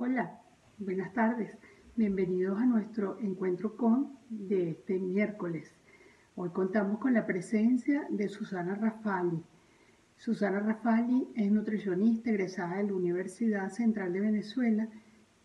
Hola, buenas tardes. Bienvenidos a nuestro encuentro con de este miércoles. Hoy contamos con la presencia de Susana Rafali. Susana Rafali es nutricionista egresada de la Universidad Central de Venezuela,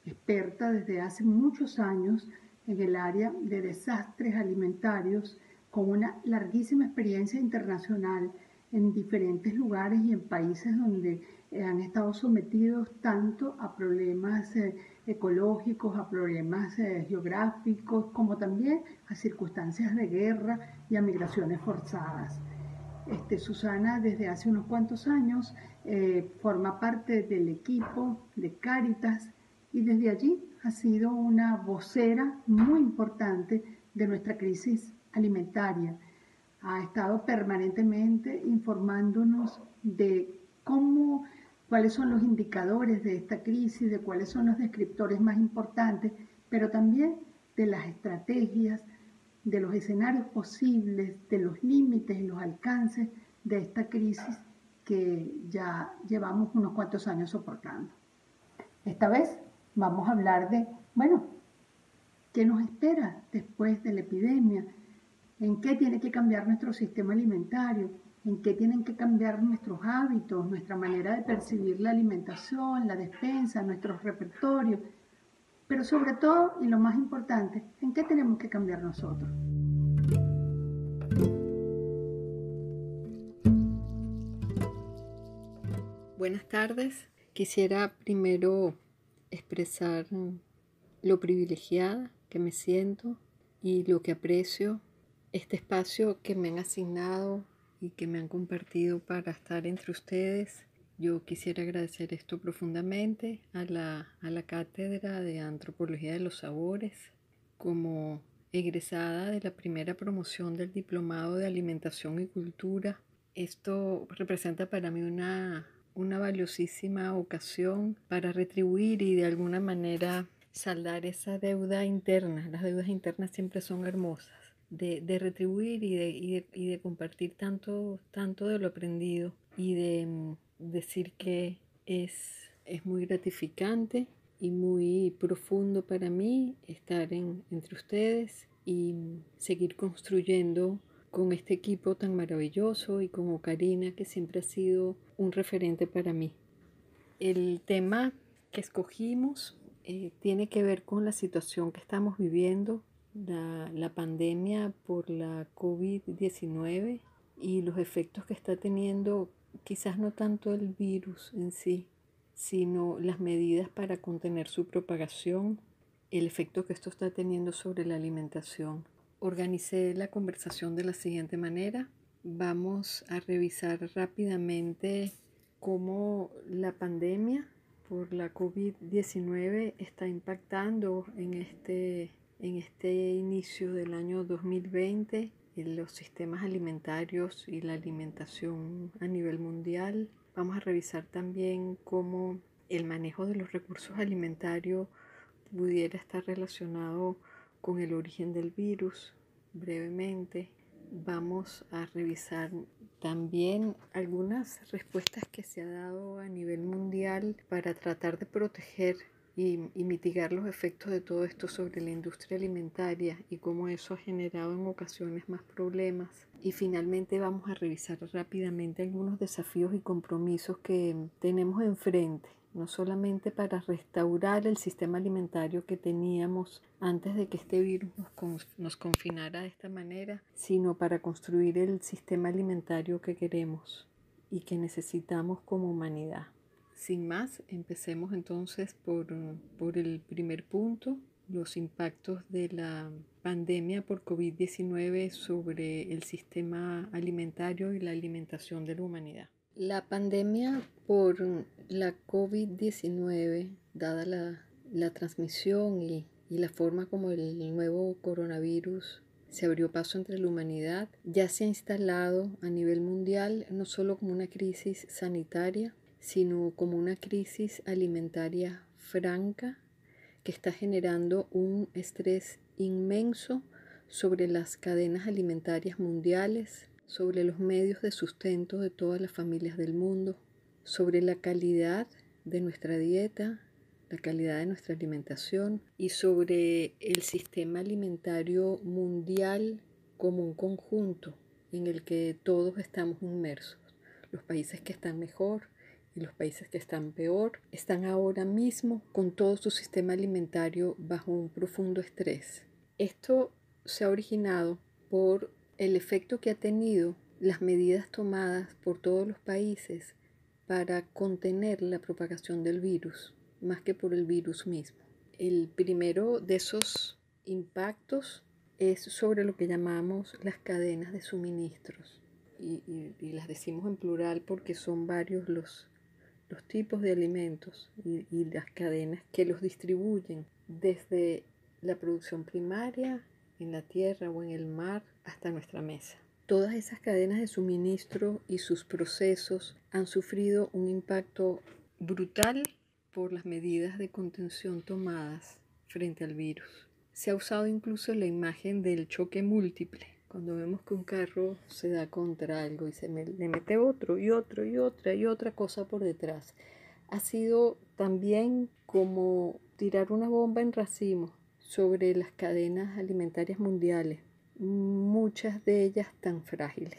experta desde hace muchos años en el área de desastres alimentarios, con una larguísima experiencia internacional en diferentes lugares y en países donde eh, han estado sometidos tanto a problemas eh, ecológicos, a problemas eh, geográficos, como también a circunstancias de guerra y a migraciones forzadas. Este, Susana desde hace unos cuantos años forma parte del equipo de Cáritas y desde allí ha sido una vocera muy importante de nuestra crisis alimentaria. Ha estado permanentemente informándonos de cómo, cuáles son los indicadores de esta crisis, de cuáles son los descriptores más importantes, pero también de las estrategias, de los escenarios posibles, de los límites y los alcances de esta crisis que ya llevamos unos cuantos años soportando. Esta vez vamos a hablar de, bueno, ¿qué nos espera después de la epidemia? ¿En qué tiene que cambiar nuestro sistema alimentario? ¿En qué tienen que cambiar nuestros hábitos, nuestra manera de percibir la alimentación, la despensa, nuestros repertorios? Pero sobre todo, y lo más importante, ¿en qué tenemos que cambiar nosotros? Buenas tardes. Quisiera primero expresar lo privilegiada que me siento y lo que aprecio este espacio que me han asignado y que me han compartido para estar entre ustedes. Yo quisiera agradecer esto profundamente a la, a la Cátedra de Antropología de los Sabores como egresada de la primera promoción del Diplomado de Alimentación y Cultura. Esto representa para mí una una valiosísima ocasión para retribuir y de alguna manera saldar esa deuda interna. Las deudas internas siempre son hermosas. De, retribuir y de, y de, compartir tanto, tanto de lo aprendido y de mm, decir que es, es muy gratificante y muy profundo para mí estar entre ustedes y seguir construyendo con este equipo tan maravilloso y como Karina, que siempre ha sido un referente para mí. El tema que escogimos eh, tiene que ver con la situación que estamos viviendo, la, la pandemia por la COVID-19 y los efectos que está teniendo, quizás no tanto el virus en sí, sino las medidas para contener su propagación, el efecto que esto está teniendo sobre la alimentación organicé la conversación de la siguiente manera. Vamos a revisar rápidamente cómo la pandemia por la COVID-19 está impactando en este, en este inicio del año 2020 en los sistemas alimentarios y la alimentación a nivel mundial. Vamos a revisar también cómo el manejo de los recursos alimentarios pudiera estar relacionado con el origen del virus. Brevemente vamos a revisar también algunas respuestas que se ha dado a nivel mundial para tratar de proteger y, mitigar los efectos de todo esto sobre la industria alimentaria y cómo eso ha generado en ocasiones más problemas. Y finalmente vamos a revisar rápidamente algunos desafíos y compromisos que tenemos enfrente no solamente para restaurar el sistema alimentario que teníamos antes de que este virus nos, confinara de esta manera, sino para construir el sistema alimentario que queremos y que necesitamos como humanidad. Sin más, empecemos entonces por, por el primer punto, los impactos de la pandemia por COVID-19 sobre el sistema alimentario y la alimentación de la humanidad. La pandemia por la COVID-19, dada la, transmisión y, la forma como el nuevo coronavirus se abrió paso entre la humanidad, ya se ha instalado a nivel mundial no solo como una crisis sanitaria, sino como una crisis alimentaria franca que está generando un estrés inmenso sobre las cadenas alimentarias mundiales, sobre los medios de sustento de todas las familias del mundo, sobre la calidad de nuestra dieta, la calidad de nuestra alimentación y sobre el sistema alimentario mundial como un conjunto en el que todos estamos inmersos. Los países que están mejor y los países que están peor están ahora mismo con todo su sistema alimentario bajo un profundo estrés. Esto se ha originado por el efecto que ha tenido las medidas tomadas por todos los países para contener la propagación del virus, más que por el virus mismo. El primero de esos impactos es sobre lo que llamamos las cadenas de suministros. Y, las decimos en plural porque son varios los, los tipos de alimentos y, y las cadenas que los distribuyen desde la producción primaria en la tierra o en el mar hasta nuestra mesa. Todas esas cadenas de suministro y sus procesos han sufrido un impacto brutal por las medidas de contención tomadas frente al virus. Se ha usado incluso la imagen del choque múltiple, cuando vemos que un carro se da contra algo y se le mete otro y otro y otra y otra cosa por detrás. Ha sido también como tirar una bomba en racimo sobre las cadenas alimentarias mundiales muchas de ellas tan frágiles.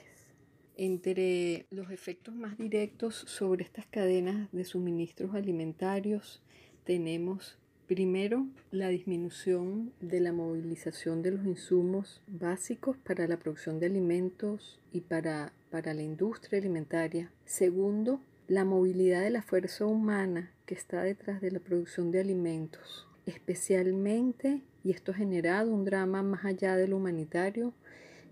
Entre los efectos más directos sobre estas cadenas de suministros alimentarios tenemos primero la disminución de la movilización de los insumos básicos para la producción de alimentos y para, para la industria alimentaria. Segundo, la movilidad de la fuerza humana que está detrás de la producción de alimentos, especialmente y esto ha generado un drama más allá de lo humanitario,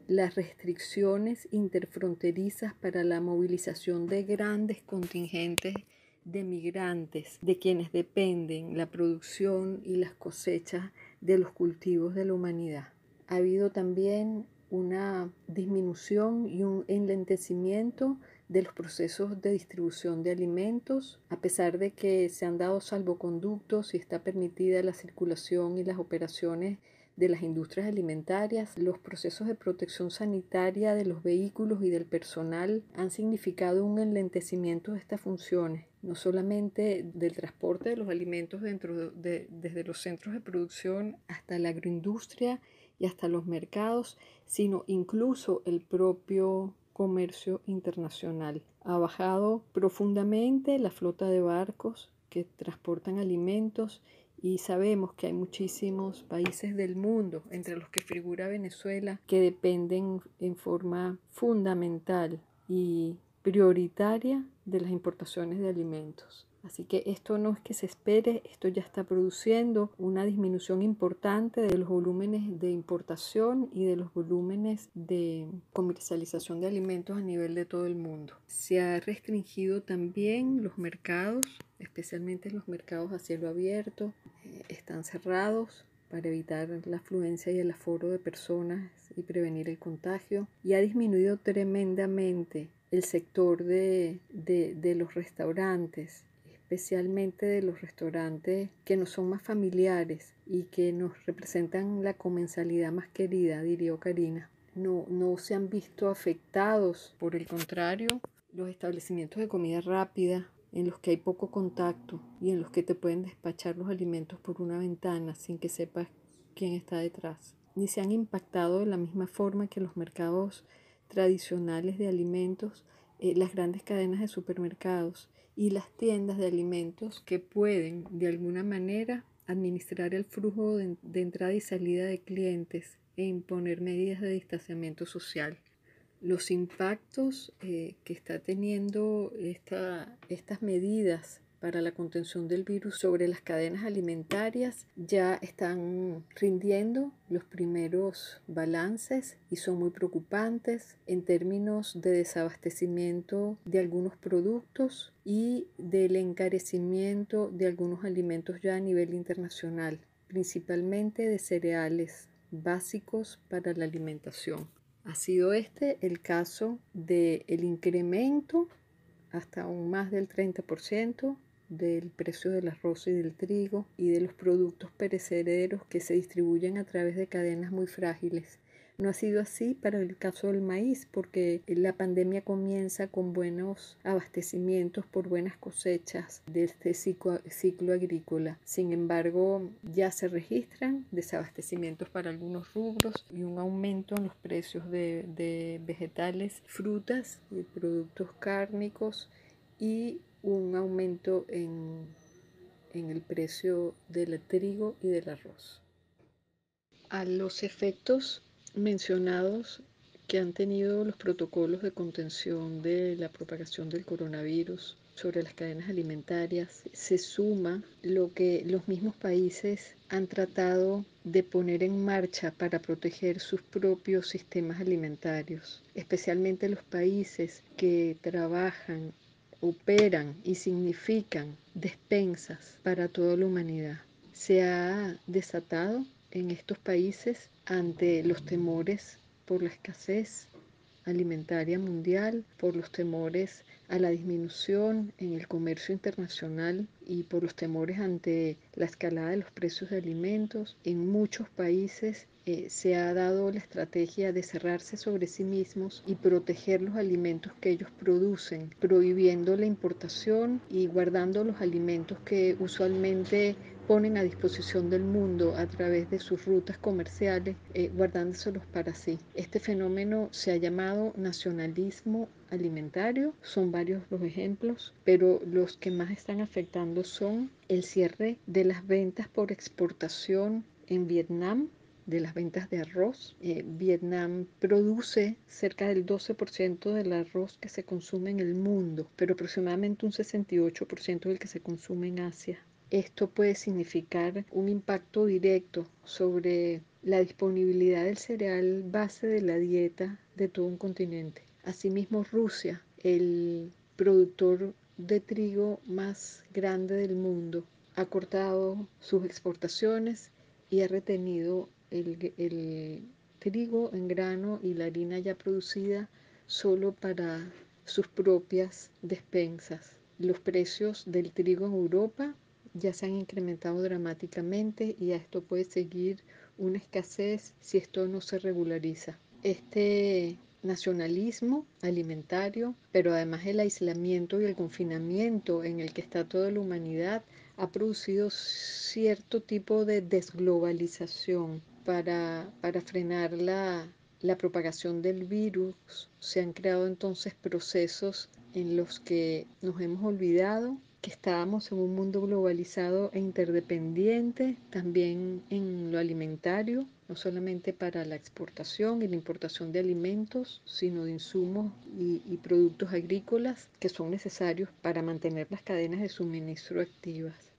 las restricciones interfronterizas para la movilización de grandes contingentes de migrantes, de quienes dependen la producción y las cosechas de los cultivos de la humanidad. Ha habido también una disminución y un enlentecimiento de los procesos de distribución de alimentos, a pesar de que se han dado salvoconductos y está permitida la circulación y las operaciones de las industrias alimentarias, los procesos de protección sanitaria de los vehículos y del personal han significado un enlentecimiento de estas funciones, no solamente del transporte de los alimentos dentro de, desde los centros de producción hasta la agroindustria y hasta los mercados, sino incluso el propio comercio internacional. Ha bajado profundamente la flota de barcos que transportan alimentos y sabemos que hay muchísimos países del mundo, entre los que figura Venezuela, que dependen en forma fundamental y prioritaria de las importaciones de alimentos. Así que esto no es que se espere, esto ya está produciendo una disminución importante de los volúmenes de importación y de los volúmenes de comercialización de alimentos a nivel de todo el mundo. Se ha restringido también los mercados, especialmente los mercados a cielo abierto, eh, están cerrados para evitar la afluencia y el aforo de personas y prevenir el contagio. Y ha disminuido tremendamente el sector de, de los restaurantes especialmente de los restaurantes que nos son más familiares y que nos representan la comensalidad más querida, diría Karina. No, no se han visto afectados, por el contrario, los establecimientos de comida rápida en los que hay poco contacto y en los que te pueden despachar los alimentos por una ventana sin que sepas quién está detrás. Ni se han impactado de la misma forma que los mercados tradicionales de alimentos, eh, las grandes cadenas de supermercados y las tiendas de alimentos que pueden de alguna manera administrar el flujo de, entrada y salida de clientes e imponer medidas de distanciamiento social. Los impactos eh, que está teniendo esta, estas medidas para la contención del virus sobre las cadenas alimentarias ya están rindiendo los primeros balances y son muy preocupantes en términos de desabastecimiento de algunos productos y del encarecimiento de algunos alimentos ya a nivel internacional, principalmente de cereales básicos para la alimentación. Ha sido este el caso del el incremento hasta un más del 30% del precio del arroz y del trigo y de los productos perecederos que se distribuyen a través de cadenas muy frágiles, No ha sido así para el caso del maíz, porque la pandemia comienza con buenos abastecimientos por buenas cosechas de este ciclo, agrícola. Sin embargo, ya se registran desabastecimientos para algunos rubros y un aumento en los precios de, de vegetales, frutas y productos cárnicos y un aumento en, en el precio del trigo y del arroz. A los efectos mencionados que han tenido los protocolos de contención de la propagación del coronavirus sobre las cadenas alimentarias, se suma lo que los mismos países han tratado de poner en marcha para proteger sus propios sistemas alimentarios, especialmente los países que trabajan, operan y significan despensas para toda la humanidad. Se ha desatado en estos países ante los temores por la escasez alimentaria mundial, por los temores a la disminución en el comercio internacional y por los temores ante la escalada de los precios de alimentos. En muchos países eh, se ha dado la estrategia de cerrarse sobre sí mismos y proteger los alimentos que ellos producen, prohibiendo la importación y guardando los alimentos que usualmente ponen a disposición del mundo a través de sus rutas comerciales, eh, guardándoselos para sí. Este fenómeno se ha llamado nacionalismo alimentario, son varios los ejemplos, pero los que más están afectando son el cierre de las ventas por exportación en Vietnam, de las ventas de arroz. Eh, Vietnam produce cerca del 12% del arroz que se consume en el mundo, pero aproximadamente un 68% del que se consume en Asia. Esto puede significar un impacto directo sobre la disponibilidad del cereal base de la dieta de todo un continente. Asimismo, Rusia, el productor de trigo más grande del mundo, ha cortado sus exportaciones y ha retenido el, el trigo en grano y la harina ya producida solo para sus propias despensas. Los precios del trigo en Europa ya se han incrementado dramáticamente y a esto puede seguir una escasez si esto no se regulariza. Este nacionalismo alimentario, pero además el aislamiento y el confinamiento en el que está toda la humanidad, ha producido cierto tipo de desglobalización para, para frenar la, la propagación del virus. Se han creado entonces procesos en los que nos hemos olvidado que estábamos en un mundo globalizado e interdependiente, también en lo alimentario, no solamente para la exportación y la importación de alimentos, sino de insumos y, productos agrícolas que son necesarios para mantener las cadenas de suministro activas.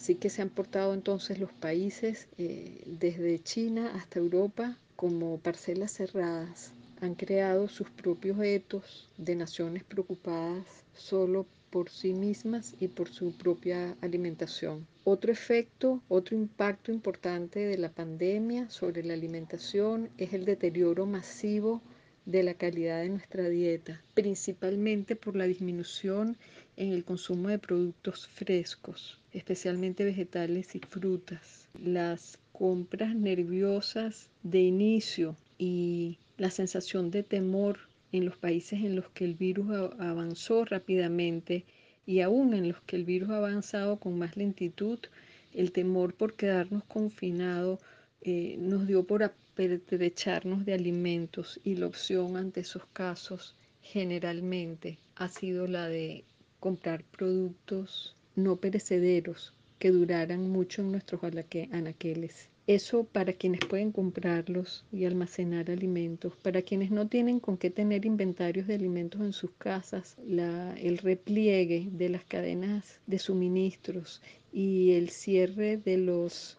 Así que se han portado entonces los países eh, desde China hasta Europa como parcelas cerradas. Han creado sus propios etos de naciones preocupadas solo por sí mismas y por su propia alimentación. Otro efecto, otro impacto importante de la pandemia sobre la alimentación es el deterioro masivo de la calidad de nuestra dieta, principalmente por la disminución en el consumo de productos frescos, especialmente vegetales y frutas. Las compras nerviosas de inicio y la sensación de temor en los países en los que el virus avanzó rápidamente y aún en los que el virus ha avanzado con más lentitud, el temor por quedarnos confinados eh, nos dio por apertrecharnos de alimentos y la opción ante esos casos generalmente ha sido la de comprar productos no perecederos que duraran mucho en nuestros anaqueles. Eso para quienes pueden comprarlos y almacenar alimentos, para quienes no tienen con qué tener inventarios de alimentos en sus casas, el repliegue de las cadenas de suministros y el cierre de los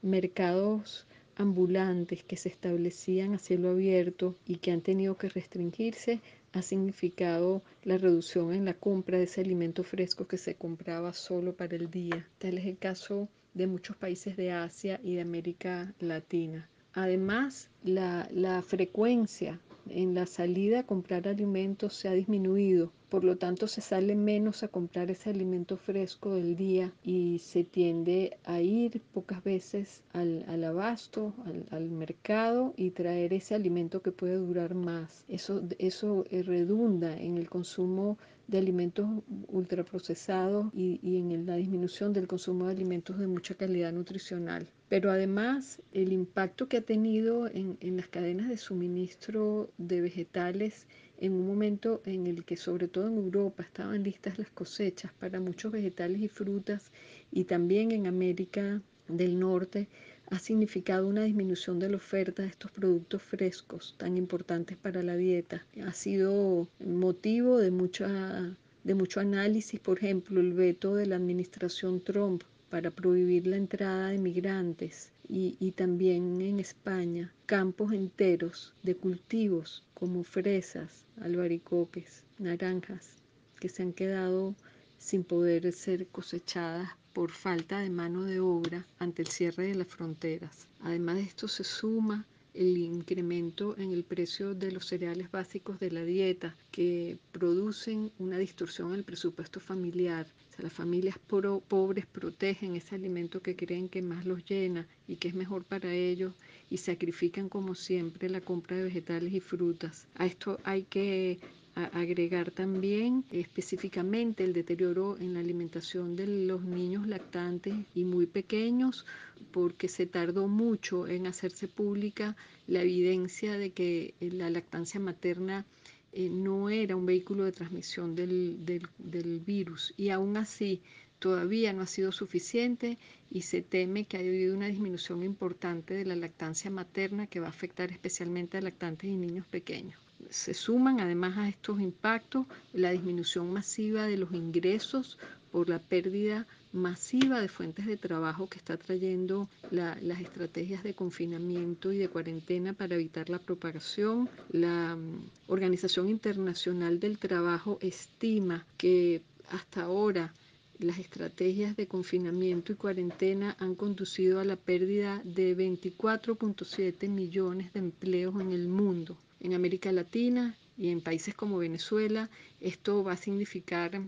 mercados ambulantes que se establecían a cielo abierto y que han tenido que restringirse ha significado la reducción en la compra de ese alimento fresco que se compraba solo para el día. Tal es el caso de muchos países de Asia y de América Latina. Además, la, frecuencia en la salida a comprar alimentos se ha disminuido por lo tanto se sale menos a comprar ese alimento fresco del día y se tiende a ir pocas veces al, abasto, al, mercado y traer ese alimento que puede durar más. Eso, eso eh, redunda en el consumo de alimentos ultraprocesados y, y en la disminución del consumo de alimentos de mucha calidad nutricional. Pero además el impacto que ha tenido en, en las cadenas de suministro de vegetales en un momento en el que sobre todo en Europa estaban listas las cosechas para muchos vegetales y frutas y también en América del Norte ha significado una disminución de la oferta de estos productos frescos tan importantes para la dieta. Ha sido motivo de, mucha, de mucho análisis, por ejemplo, el veto de la administración Trump para prohibir la entrada de migrantes y, también en España campos enteros de cultivos como fresas, albaricoques, naranjas que se han quedado sin poder ser cosechadas por falta de mano de obra ante el cierre de las fronteras. Además de esto se suma el incremento en el precio de los cereales básicos de la dieta que producen una distorsión el presupuesto familiar. O sea, las familias pobres protegen ese alimento que creen que más los llena y que es mejor para ellos y sacrifican como siempre la compra de vegetales y frutas. A esto hay que agregar también específicamente el deterioro en la alimentación de los niños lactantes y muy pequeños porque se tardó mucho en hacerse pública la evidencia de que la lactancia materna eh, no era un vehículo de transmisión del, del virus. Y aún así todavía no ha sido suficiente y se teme que haya habido una disminución importante de la lactancia materna que va a afectar especialmente a lactantes y niños pequeños se suman además a estos impactos la disminución masiva de los ingresos por la pérdida masiva de fuentes de trabajo que está trayendo las estrategias de confinamiento y de cuarentena para evitar la propagación. La mm, Organización Internacional del Trabajo estima que hasta ahora las estrategias de confinamiento y cuarentena han conducido a la pérdida de 24.7 millones de empleos en el mundo en América Latina y en países como Venezuela, esto va a significar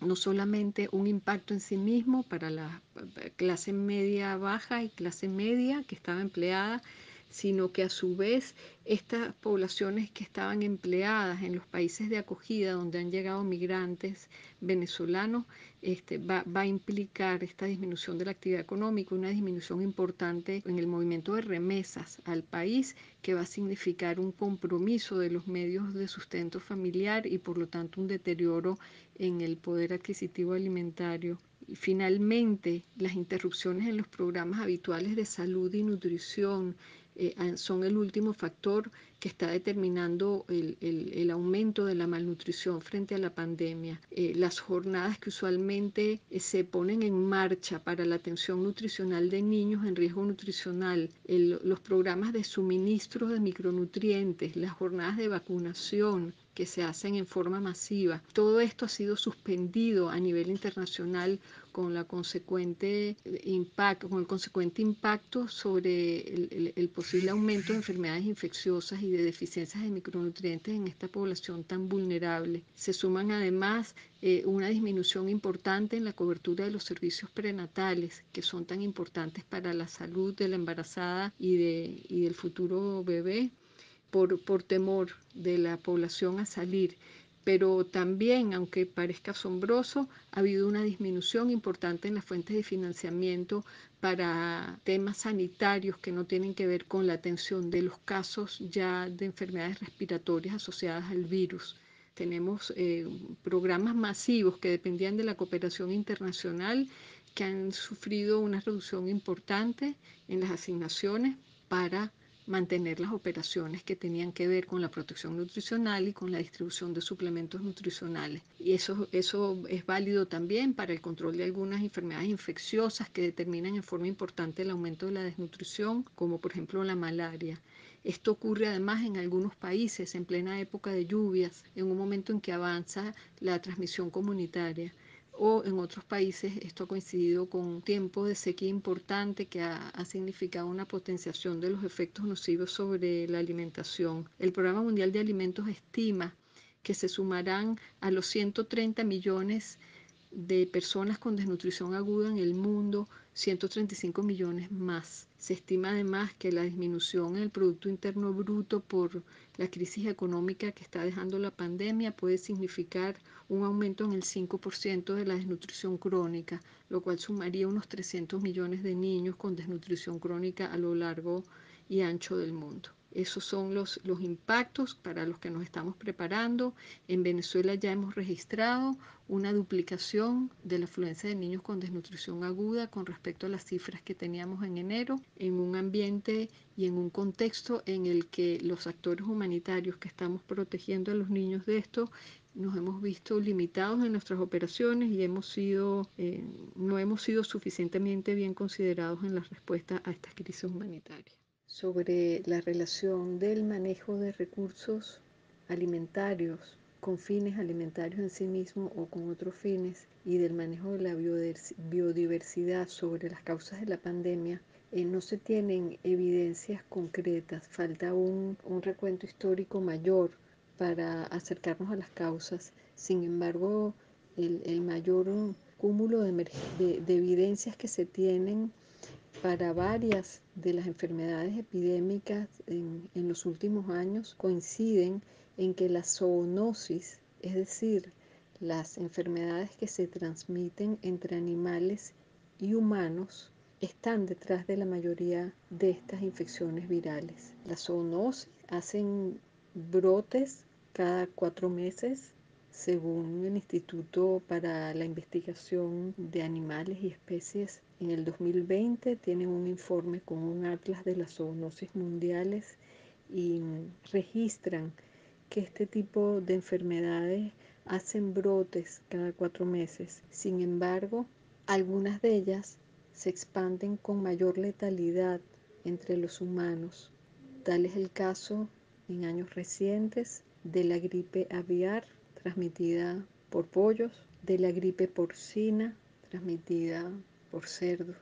no solamente un impacto en sí mismo para la clase media baja y clase media que estaba empleada, sino que a su vez estas poblaciones que estaban empleadas en los países de acogida donde han llegado migrantes venezolanos, este, va, va, a implicar esta disminución de la actividad económica, una disminución importante en el movimiento de remesas al país, que va a significar un compromiso de los medios de sustento familiar y por lo tanto un deterioro en el poder adquisitivo alimentario. Y finalmente, las interrupciones en los programas habituales de salud y nutrición, eh, son el último factor que está determinando el, aumento de la malnutrición frente a la pandemia. Eh, las jornadas que usualmente eh, se ponen en marcha para la atención nutricional de niños en riesgo nutricional, los programas de suministro de micronutrientes, las jornadas de vacunación, que se hacen en forma masiva. Todo esto ha sido suspendido a nivel internacional con la consecuente impacto, con el consecuente impacto sobre el, posible aumento de enfermedades infecciosas y de deficiencias de micronutrientes en esta población tan vulnerable. Se suman además eh, una disminución importante en la cobertura de los servicios prenatales, que son tan importantes para la salud de la embarazada y, de, y del futuro bebé por, temor de la población a salir pero también, aunque parezca asombroso, ha habido una disminución importante en las fuentes de financiamiento para temas sanitarios que no tienen que ver con la atención de los casos ya de enfermedades respiratorias asociadas al virus. Tenemos eh, programas masivos que dependían de la cooperación internacional que han sufrido una reducción importante en las asignaciones para mantener las operaciones que tenían que ver con la protección nutricional y con la distribución de suplementos nutricionales. Y eso, eso es válido también para el control de algunas enfermedades infecciosas que determinan en forma importante el aumento de la desnutrición, como por ejemplo la malaria. Esto ocurre además en algunos países en plena época de lluvias, en un momento en que avanza la transmisión comunitaria o en otros países esto ha coincidido con un tiempo de sequía importante que ha, significado una potenciación de los efectos nocivos sobre la alimentación. El Programa Mundial de Alimentos estima que se sumarán a los 130 millones de personas con desnutrición aguda en el mundo, 135 millones más. Se estima además que la disminución en el Producto Interno Bruto por la crisis económica que está dejando la pandemia puede significar un aumento en el 5% de la desnutrición crónica, lo cual sumaría unos 300 millones de niños con desnutrición crónica a lo largo y ancho del mundo. Esos son los, los impactos para los que nos estamos preparando. En Venezuela ya hemos registrado una duplicación de la afluencia de niños con desnutrición aguda con respecto a las cifras que teníamos en enero, en un ambiente y en un contexto en el que los actores humanitarios que estamos protegiendo a los niños de esto nos hemos visto limitados en nuestras operaciones y hemos sido, eh, no hemos sido suficientemente bien considerados en la respuesta a esta crisis humanitaria sobre la relación del manejo de recursos alimentarios con fines alimentarios en sí mismo o con otros fines y del manejo de la biodiversidad sobre las causas de la pandemia, eh, no se tienen evidencias concretas, falta un, recuento histórico mayor para acercarnos a las causas. Sin embargo, el, mayor cúmulo de evidencias que se tienen para varias de las enfermedades epidémicas en, los últimos años coinciden en que la zoonosis, es decir, las enfermedades que se transmiten entre animales y humanos, están detrás de la mayoría de estas infecciones virales. La zoonosis hacen brotes cada cuatro meses según el Instituto para la Investigación de Animales y Especies, en el 2020 tienen un informe con un atlas de las zoonosis mundiales y registran que este tipo de enfermedades hacen brotes cada cuatro meses. Sin embargo, algunas de ellas se expanden con mayor letalidad entre los humanos. Tal es el caso en años recientes de la gripe aviar transmitida por pollos, de la gripe porcina transmitida por cerdos,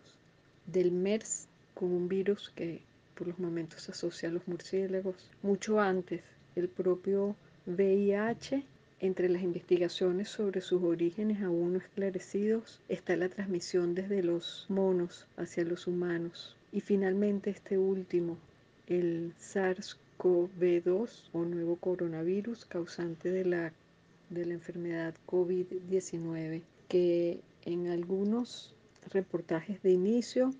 del MERS con un virus que por los momentos se asocia a los murciélagos. Mucho antes, el propio VIH, entre las investigaciones sobre sus orígenes aún no esclarecidos, está la transmisión desde los monos hacia los humanos. Y finalmente este último, el SARS-CoV-2 o nuevo coronavirus causante de la de la enfermedad COVID-19, que en algunos reportajes de inicio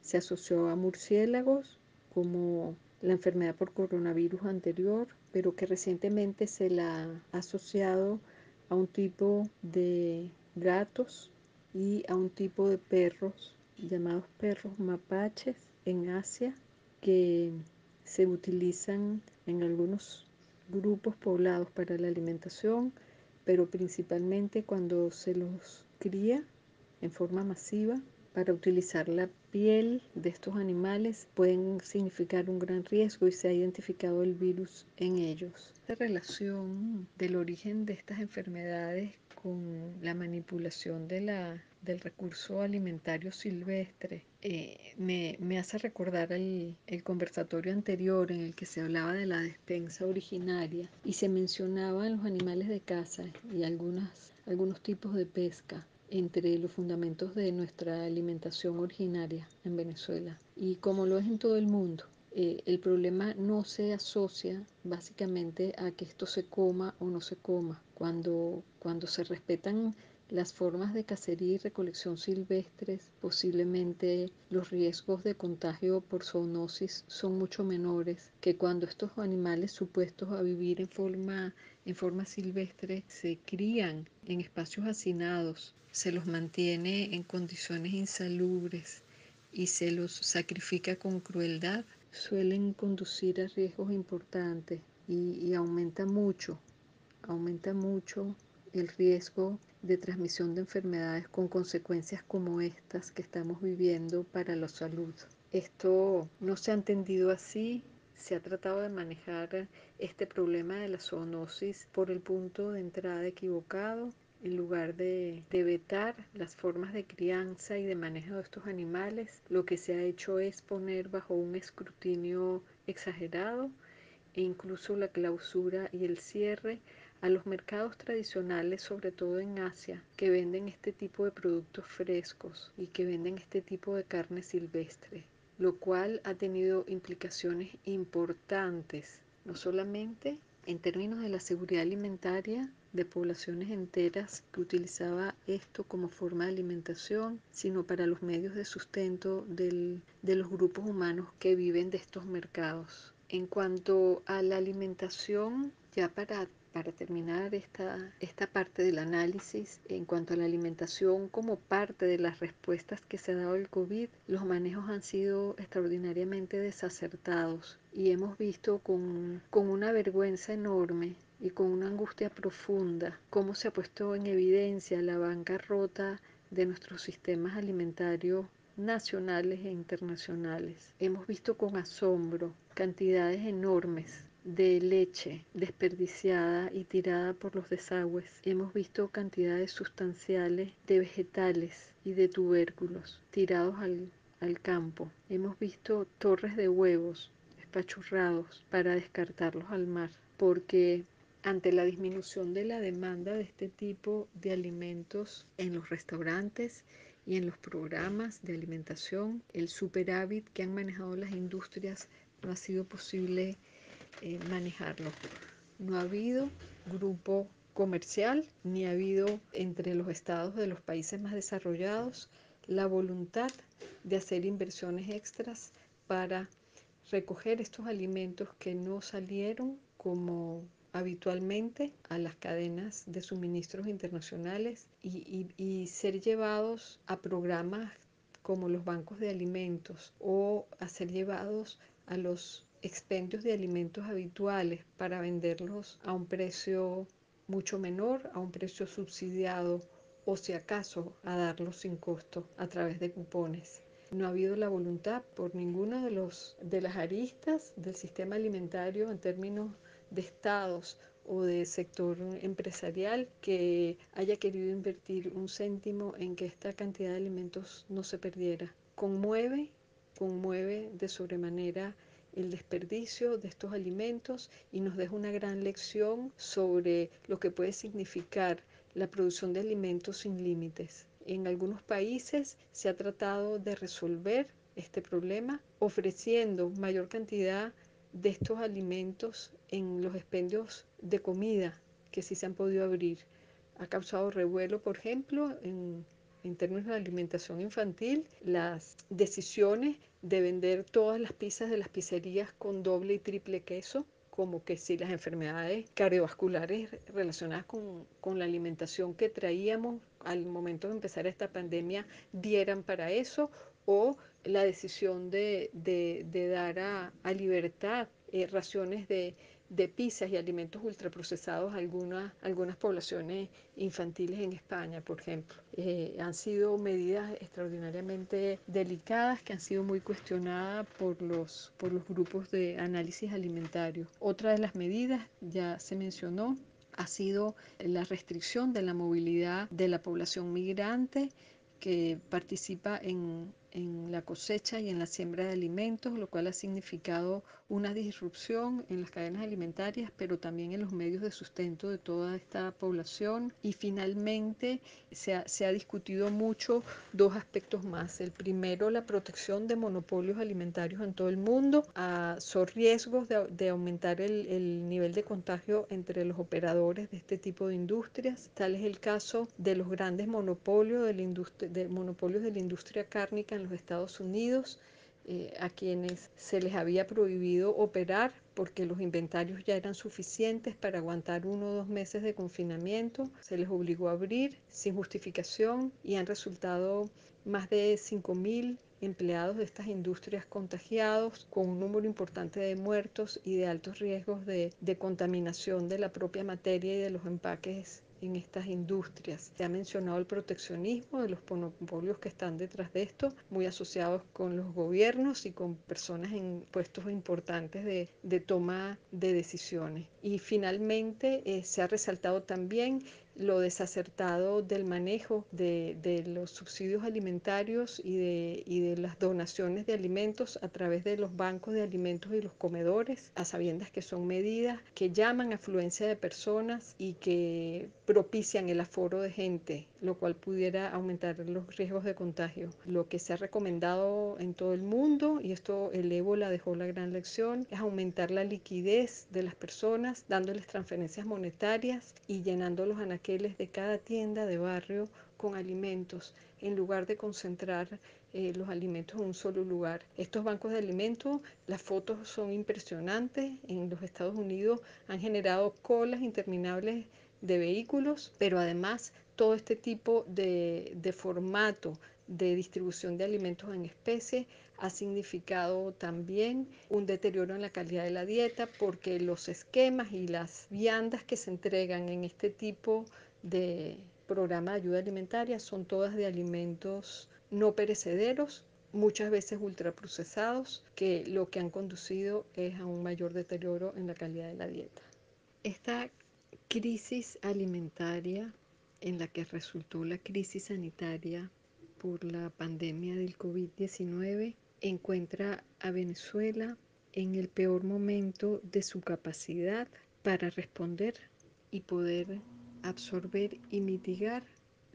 se asoció a murciélagos como la enfermedad por coronavirus anterior, pero que recientemente se la ha asociado a un tipo de gatos y a un tipo de perros llamados perros mapaches en Asia que se utilizan en algunos grupos poblados para la alimentación, pero principalmente cuando se los cría en forma masiva para utilizar la piel de estos animales pueden significar un gran riesgo y se ha identificado el virus en ellos. La relación del origen de estas enfermedades con la manipulación de la, del recurso alimentario silvestre eh, me, me, hace recordar el, el, conversatorio anterior en el que se hablaba de la despensa originaria y se mencionaban los animales de caza y algunas, algunos tipos de pesca entre los fundamentos de nuestra alimentación originaria en Venezuela y como lo es en todo el mundo. Eh, el problema no se asocia básicamente a que esto se coma o no se coma. Cuando, cuando se respetan las formas de cacería y recolección silvestres, posiblemente los riesgos de contagio por zoonosis son mucho menores que cuando estos animales supuestos a vivir en forma, en forma silvestre se crían en espacios hacinados, se los mantiene en condiciones insalubres y se los sacrifica con crueldad suelen conducir a riesgos importantes y, aumenta mucho, aumenta mucho el riesgo de transmisión de enfermedades con consecuencias como estas que estamos viviendo para la salud. Esto no se ha entendido así, se ha tratado de manejar este problema de la zoonosis por el punto de entrada equivocado en lugar de, vetar las formas de crianza y de manejo de estos animales, lo que se ha hecho es poner bajo un escrutinio exagerado e incluso la clausura y el cierre a los mercados tradicionales, sobre todo en Asia, que venden este tipo de productos frescos y que venden este tipo de carne silvestre, lo cual ha tenido implicaciones importantes, no solamente en términos de la seguridad alimentaria de poblaciones enteras que utilizaba esto como forma de alimentación, sino para los medios de sustento de los grupos humanos que viven de estos mercados. En cuanto a la alimentación, ya para para terminar esta, esta parte del análisis, en cuanto a la alimentación como parte de las respuestas que se ha dado el COVID, los manejos han sido extraordinariamente desacertados y hemos visto con, con una vergüenza enorme y con una angustia profunda cómo se ha puesto en evidencia la bancarrota de nuestros sistemas alimentarios nacionales e internacionales. Hemos visto con asombro cantidades enormes de leche desperdiciada y tirada por los desagües. Hemos visto cantidades sustanciales de vegetales y de tubérculos tirados al, al campo. Hemos visto torres de huevos espachurrados para descartarlos al mar, porque ante la disminución de la demanda de este tipo de alimentos en los restaurantes y en los programas de alimentación, el superávit que han manejado las industrias no ha sido posible eh, manejarlo. No ha habido grupo comercial ni ha habido entre los estados de los países más desarrollados la voluntad de hacer inversiones extras para recoger estos alimentos que no salieron como habitualmente a las cadenas de suministros internacionales y, y, ser llevados a programas como los bancos de alimentos o a ser llevados a los expendios de alimentos habituales para venderlos a un precio mucho menor, a un precio subsidiado o si acaso a darlos sin costo a través de cupones. No ha habido la voluntad por ninguna de, los, las aristas del sistema alimentario en términos de estados o de sector empresarial que haya querido invertir un céntimo en que esta cantidad de alimentos no se perdiera. Conmueve, conmueve de sobremanera el desperdicio de estos alimentos y nos deja una gran lección sobre lo que puede significar la producción de alimentos sin límites. En algunos países se ha tratado de resolver este problema ofreciendo mayor cantidad de estos alimentos en los expendios de comida que sí se han podido abrir. Ha causado revuelo, por ejemplo, en, en términos de alimentación infantil, las decisiones de vender todas las pizzas de las pizzerías con doble y triple queso, como que si las enfermedades cardiovasculares relacionadas con, con, la alimentación que traíamos al momento de empezar esta pandemia dieran para eso, o la decisión de, de, de dar a, a libertad eh, raciones de, de pizzas y alimentos ultraprocesados a algunas, algunas poblaciones infantiles en España, por ejemplo. Eh, han sido medidas extraordinariamente delicadas que han sido muy cuestionadas por los, por los grupos de análisis alimentario. Otra de las medidas, ya se mencionó, ha sido la restricción de la movilidad de la población migrante que participa en, en la cosecha y en la siembra de alimentos, lo cual ha significado una disrupción en las cadenas alimentarias, pero también en los medios de sustento de toda esta población. Y finalmente se ha, se ha discutido mucho dos aspectos más. El primero, la protección de monopolios alimentarios en todo el mundo. Son riesgos de, de aumentar el, el, nivel de contagio entre los operadores de este tipo de industrias. Tal es el caso de los grandes monopolios de la industria, de monopolios de la industria cárnica los Estados Unidos, eh, a quienes se les había prohibido operar porque los inventarios ya eran suficientes para aguantar uno o dos meses de confinamiento. Se les obligó a abrir sin justificación y han resultado más de 5.000 empleados de estas industrias contagiados, con un número importante de muertos y de altos riesgos de, de contaminación de la propia materia y de los empaques en estas industrias. Se ha mencionado el proteccionismo de los monopolios que están detrás de esto, muy asociados con los gobiernos y con personas en puestos importantes de, toma de decisiones. Y finalmente eh, se ha resaltado también lo desacertado del manejo de, los subsidios alimentarios y de, y de, las donaciones de alimentos a través de los bancos de alimentos y los comedores, a sabiendas que son medidas que llaman afluencia de personas y que propician el aforo de gente, lo cual pudiera aumentar los riesgos de contagio. Lo que se ha recomendado en todo el mundo, y esto el ébola dejó la gran lección, es aumentar la liquidez de las personas, dándoles transferencias monetarias y llenando los anaqueles de cada tienda de barrio con alimentos, en lugar de concentrar eh, los alimentos en un solo lugar. Estos bancos de alimentos, las fotos son impresionantes. En los Estados Unidos han generado colas interminables de vehículos, pero además todo este tipo de, de formato de distribución de alimentos en especie ha significado también un deterioro en la calidad de la dieta porque los esquemas y las viandas que se entregan en este tipo de programa de ayuda alimentaria son todas de alimentos no perecederos, muchas veces ultraprocesados, que lo que han conducido es a un mayor deterioro en la calidad de la dieta. Esta crisis alimentaria en la que resultó la crisis sanitaria por la pandemia del COVID-19 encuentra a Venezuela en el peor momento de su capacidad para responder y poder absorber y mitigar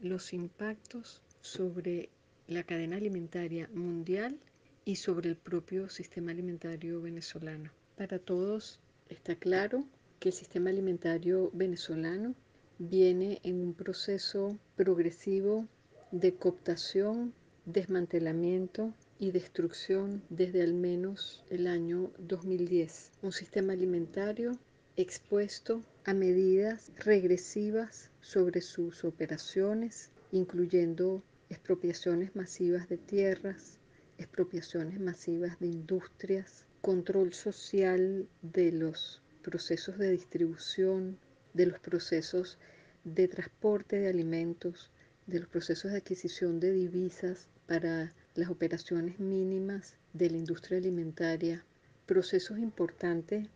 los impactos sobre la cadena alimentaria mundial y sobre el propio sistema alimentario venezolano. Para todos está claro que el sistema alimentario venezolano viene en un proceso progresivo de cooptación, desmantelamiento y destrucción desde al menos el año 2010. Un sistema alimentario expuesto a medidas regresivas sobre sus operaciones, incluyendo expropiaciones masivas de tierras, expropiaciones masivas de industrias, control social de los procesos de distribución, de los procesos de transporte de alimentos, de los procesos de adquisición de divisas para las operaciones mínimas de la industria alimentaria, procesos importantes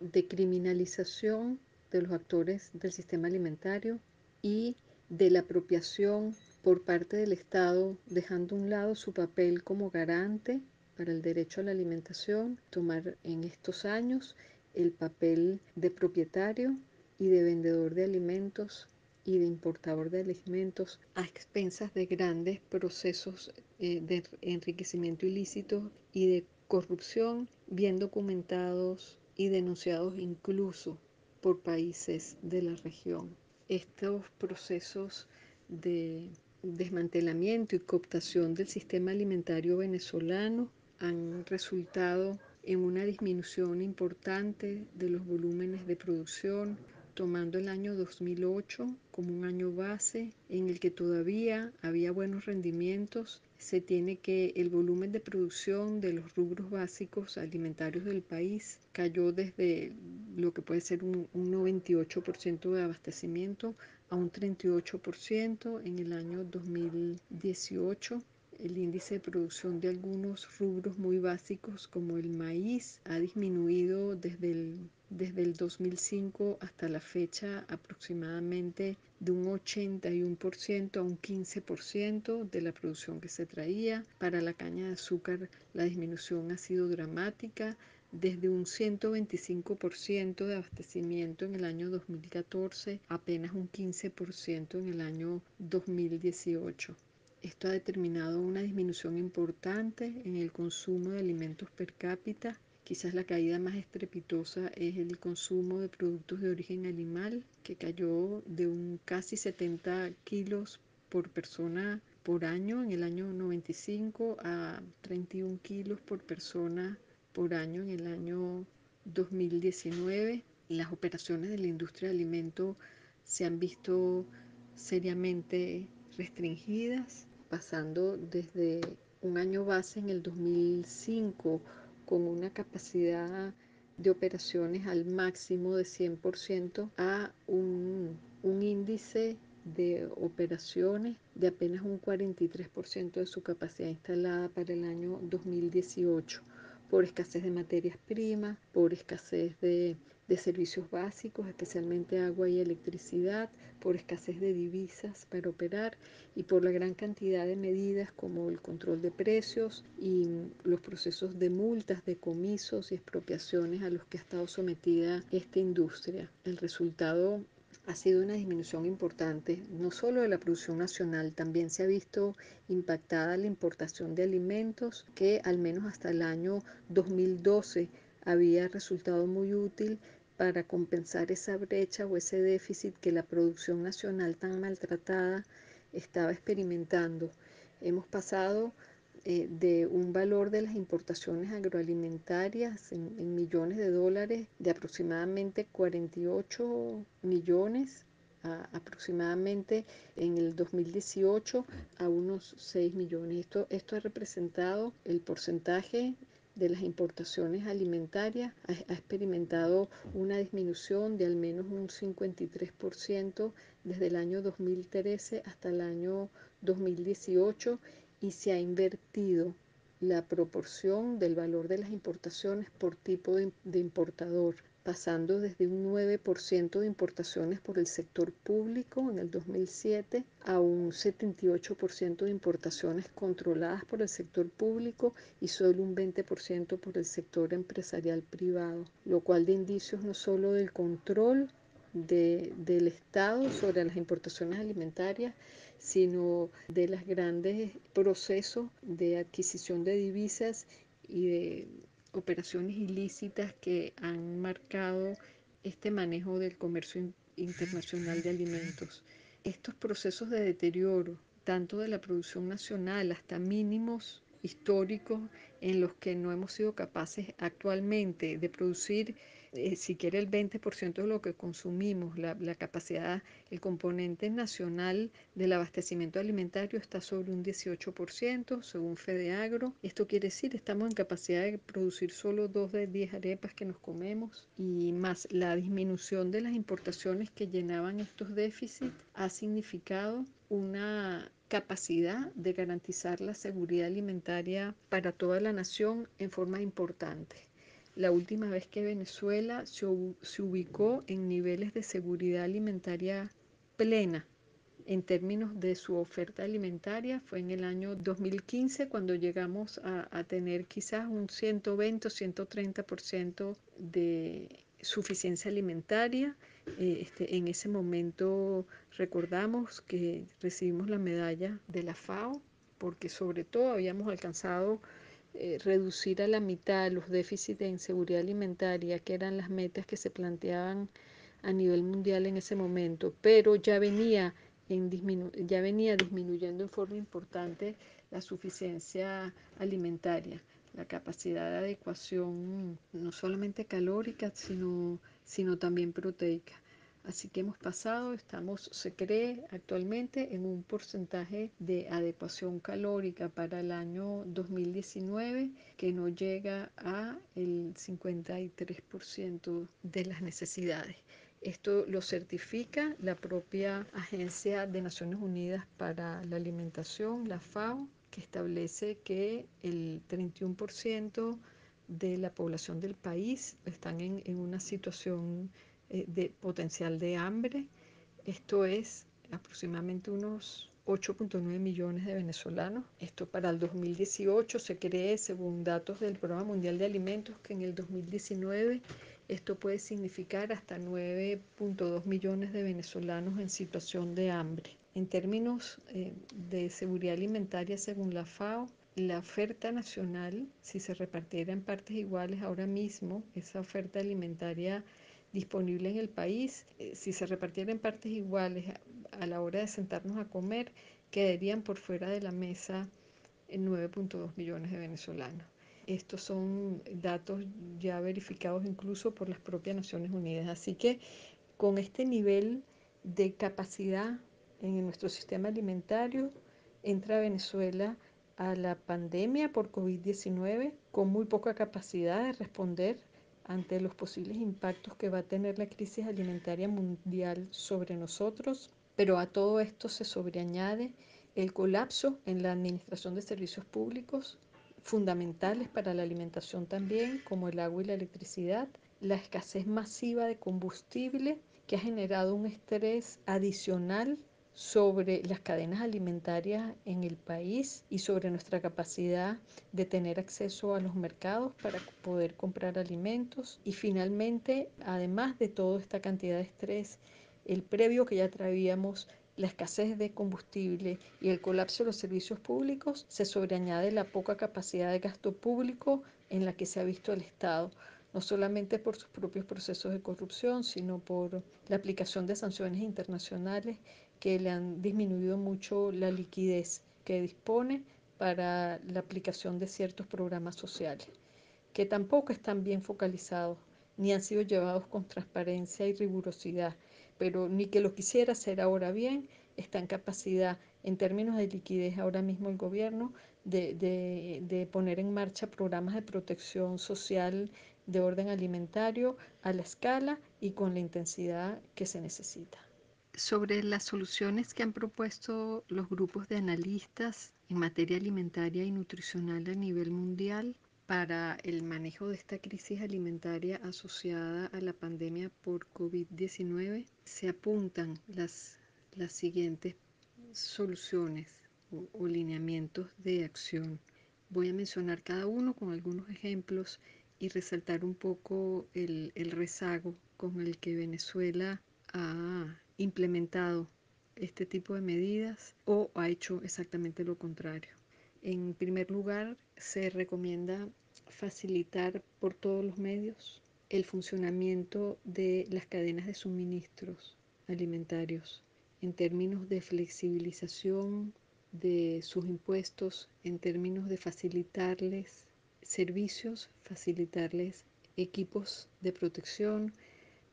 de criminalización de los actores del sistema alimentario y de la apropiación por parte del Estado, dejando a un lado su papel como garante para el derecho a la alimentación, tomar en estos años el papel de propietario y de vendedor de alimentos y de importador de alimentos a expensas de grandes procesos eh, de enriquecimiento ilícito y de corrupción bien documentados y denunciados incluso por países de la región. Estos procesos de desmantelamiento y cooptación del sistema alimentario venezolano han resultado en una disminución importante de los volúmenes de producción, tomando el año 2008 como un año base en el que todavía había buenos rendimientos, se tiene que el volumen de producción de los rubros básicos alimentarios del país cayó desde lo que puede ser un, un 98% de abastecimiento a un 38% en el año 2018 el índice de producción de algunos rubros muy básicos como el maíz ha disminuido desde el, desde el 2005 hasta la fecha aproximadamente de un 81% a un 15% de la producción que se traía. Para la caña de azúcar la disminución ha sido dramática desde un 125% de abastecimiento en el año 2014 apenas un 15% en el año 2018. Esto ha determinado una disminución importante en el consumo de alimentos per cápita. Quizás la caída más estrepitosa es el consumo de productos de origen animal, que cayó de un casi 70 kilos por persona por año en el año 95 a 31 kilos por persona por año en el año 2019. Las operaciones de la industria de alimentos se han visto seriamente restringidas pasando desde un año base en el 2005 con una capacidad de operaciones al máximo de 100% a un, un índice de operaciones de apenas un 43% de su capacidad instalada para el año 2018 por escasez de materias primas, por escasez de, de servicios básicos, especialmente agua y electricidad, por escasez de divisas para operar y por la gran cantidad de medidas como el control de precios y los procesos de multas, decomisos y expropiaciones a los que ha estado sometida esta industria. El resultado ha sido una disminución importante, no solo de la producción nacional, también se ha visto impactada la importación de alimentos que al menos hasta el año 2012 había resultado muy útil para compensar esa brecha o ese déficit que la producción nacional tan maltratada estaba experimentando. Hemos pasado eh, de un valor de las importaciones agroalimentarias en, millones de dólares de aproximadamente 48 millones a aproximadamente en el 2018 a unos 6 millones. Esto, esto ha representado el porcentaje de las importaciones alimentarias ha, experimentado una disminución de al menos un 53% desde el año 2013 hasta el año 2018 y se ha invertido la proporción del valor de las importaciones por tipo de importador pasando desde un 9% de importaciones por el sector público en el 2007 a un 78% de importaciones controladas por el sector público y solo un 20% por el sector empresarial privado, lo cual de indicios no solo del control del Estado sobre las importaciones alimentarias, sino de los grandes procesos de adquisición de divisas y de operaciones ilícitas que han marcado este manejo del comercio internacional de alimentos. Estos procesos de deterioro, tanto de la producción nacional hasta mínimos históricos en los que no hemos sido capaces actualmente de producir eh, si quiere el 20% de lo que consumimos, la, la, capacidad, el componente nacional del abastecimiento alimentario está sobre un 18%, según FedeAgro. Esto quiere decir, estamos en capacidad de producir solo 2 de 10 arepas que nos comemos y más la disminución de las importaciones que llenaban estos déficits ha significado una capacidad de garantizar la seguridad alimentaria para toda la nación en forma importante la última vez que Venezuela se, ubicó en niveles de seguridad alimentaria plena en términos de su oferta alimentaria fue en el año 2015 cuando llegamos a, tener quizás un 120 o 130% de suficiencia alimentaria. Eh, este, en ese momento recordamos que recibimos la medalla de la FAO porque sobre todo habíamos alcanzado eh, reducir a la mitad los déficits de inseguridad alimentaria, que eran las metas que se planteaban a nivel mundial en ese momento, pero ya venía, en ya venía disminuyendo en forma importante la suficiencia alimentaria, la capacidad de adecuación no solamente calórica, sino, sino también proteica. Así que hemos pasado, estamos, se cree actualmente en un porcentaje de adecuación calórica para el año 2019 que no llega a el 53% de las necesidades. Esto lo certifica la propia Agencia de Naciones Unidas para la Alimentación, la FAO, que establece que el 31% de la población del país están en, en una situación eh, de potencial de hambre. Esto es aproximadamente unos 8.9 millones de venezolanos. Esto para el 2018 se cree, según datos del Programa Mundial de Alimentos, que en el 2019 esto puede significar hasta 9.2 millones de venezolanos en situación de hambre. En términos eh, de seguridad alimentaria, según la FAO, la oferta nacional, si se repartiera en partes iguales ahora mismo, esa oferta alimentaria disponible en el país, eh, si se repartiera en partes iguales a, la hora de sentarnos a comer, quedarían por fuera de la mesa 9.2 millones de venezolanos. Estos son datos ya verificados incluso por las propias Naciones Unidas. Así que con este nivel de capacidad en nuestro sistema alimentario, entra Venezuela a la pandemia por COVID-19 con muy poca capacidad de responder ante los posibles impactos que va a tener la crisis alimentaria mundial sobre nosotros, pero a todo esto se sobreañade el colapso en la administración de servicios públicos fundamentales para la alimentación también, como el agua y la electricidad, la escasez masiva de combustible que ha generado un estrés adicional sobre las cadenas alimentarias en el país y sobre nuestra capacidad de tener acceso a los mercados para poder comprar alimentos. Y finalmente, además de toda esta cantidad de estrés, el previo que ya traíamos la escasez de combustible y el colapso de los servicios públicos, se sobreañade la poca capacidad de gasto público en la que se ha visto el Estado, no solamente por sus propios procesos de corrupción, sino por la aplicación de sanciones internacionales que le han disminuido mucho la liquidez que dispone para la aplicación de ciertos programas sociales, que tampoco están bien focalizados ni han sido llevados con transparencia y rigurosidad, pero ni que lo quisiera hacer ahora bien, está en capacidad en términos de liquidez ahora mismo el gobierno de, de, de poner en marcha programas de protección social de orden alimentario a la escala y con la intensidad que se necesita sobre las soluciones que han propuesto los grupos de analistas en materia alimentaria y nutricional a nivel mundial para el manejo de esta crisis alimentaria asociada a la pandemia por COVID-19, se apuntan las, las siguientes soluciones o, lineamientos de acción. Voy a mencionar cada uno con algunos ejemplos y resaltar un poco el, el rezago con el que Venezuela ha implementado este tipo de medidas o ha hecho exactamente lo contrario. En primer lugar, se recomienda facilitar por todos los medios el funcionamiento de las cadenas de suministros alimentarios en términos de flexibilización de sus impuestos, en términos de facilitarles servicios, facilitarles equipos de protección,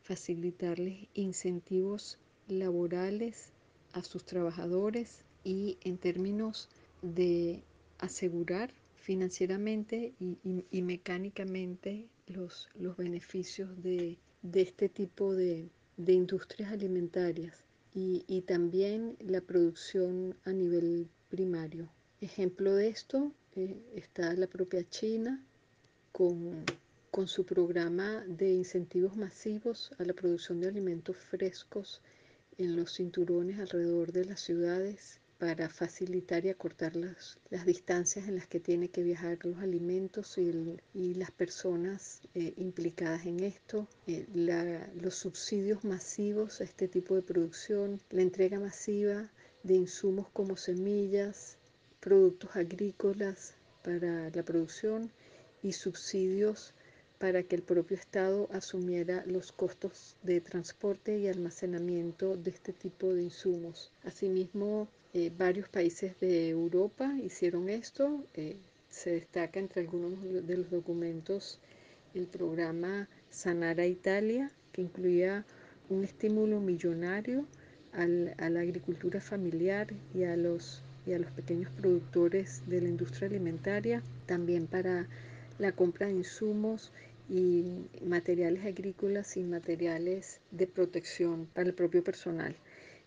facilitarles incentivos laborales a sus trabajadores y en términos de asegurar financieramente y, mecánicamente los, los beneficios de, de, este tipo de, de industrias alimentarias y, y, también la producción a nivel primario. Ejemplo de esto eh, está la propia China con, con su programa de incentivos masivos a la producción de alimentos frescos en los cinturones alrededor de las ciudades para facilitar y acortar las, las distancias en las que tiene que viajar los alimentos y, las personas eh, implicadas en esto, eh, la, los subsidios masivos a este tipo de producción, la entrega masiva de insumos como semillas, productos agrícolas para la producción y subsidios para que el propio Estado asumiera los costos de transporte y almacenamiento de este tipo de insumos. Asimismo, eh, varios países de Europa hicieron esto. Eh, se destaca entre algunos de los documentos el programa Sanara Italia, que incluía un estímulo millonario a la agricultura familiar y a, los, y a los pequeños productores de la industria alimentaria, también para la compra de insumos y materiales agrícolas y materiales de protección para el propio personal.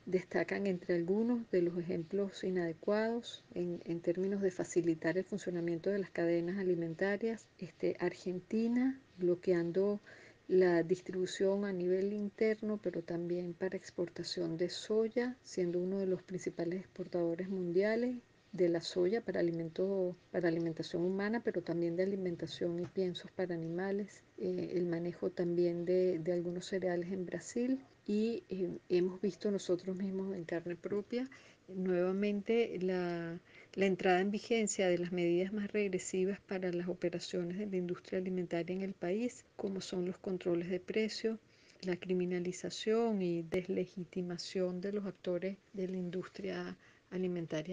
Destacan entre algunos de los ejemplos inadecuados en, en términos de facilitar el funcionamiento de las cadenas alimentarias. Este, Argentina bloqueando la distribución a nivel interno, pero también para exportación de soya, siendo uno de los principales exportadores mundiales de la soya para, alimento, para alimentación humana, pero también de alimentación y piensos para animales, eh, el manejo también de, de, algunos cereales en Brasil y eh, hemos visto nosotros mismos en carne propia nuevamente la, la entrada en vigencia de las medidas más regresivas para las operaciones de la industria alimentaria en el país, como son los controles de precio, la criminalización y deslegitimación de los actores de la industria alimentaria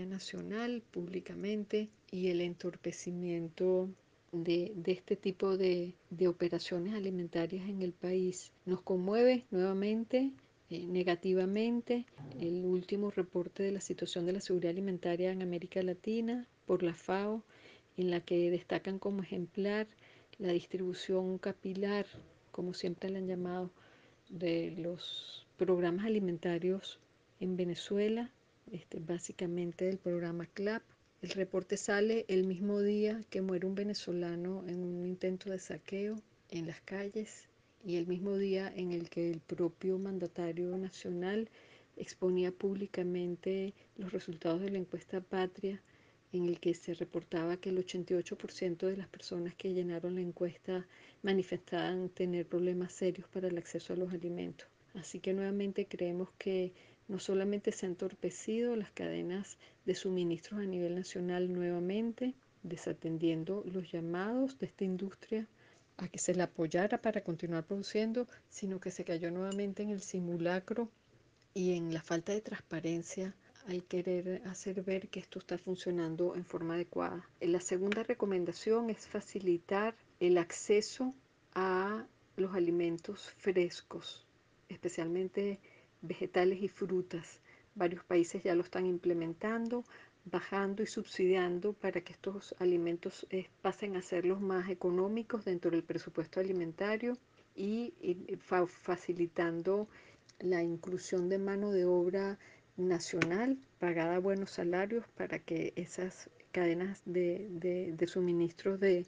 nacional públicamente y el entorpecimiento de, este tipo de, operaciones alimentarias en el país. Nos conmueve nuevamente eh, negativamente el último reporte de la situación de la seguridad alimentaria en América Latina por la FAO, en la que destacan como ejemplar la distribución capilar, como siempre le han llamado, de los programas alimentarios en Venezuela este, básicamente del programa CLAP. El reporte sale el mismo día que muere un venezolano en un intento de saqueo en las calles y el mismo día en el que el propio mandatario nacional exponía públicamente los resultados de la encuesta Patria, en el que se reportaba que el 88% de las personas que llenaron la encuesta manifestaban tener problemas serios para el acceso a los alimentos. Así que nuevamente creemos que no solamente se han entorpecido las cadenas de suministros a nivel nacional nuevamente, desatendiendo los llamados de esta industria a que se la apoyara para continuar produciendo, sino que se cayó nuevamente en el simulacro y en la falta de transparencia al querer hacer ver que esto está funcionando en forma adecuada. La segunda recomendación es facilitar el acceso a los alimentos frescos, especialmente vegetales y frutas. Varios países ya lo están implementando, bajando y subsidiando para que estos alimentos eh, pasen a ser los más económicos dentro del presupuesto alimentario y, facilitando la inclusión de mano de obra nacional pagada a buenos salarios para que esas cadenas de, suministros de,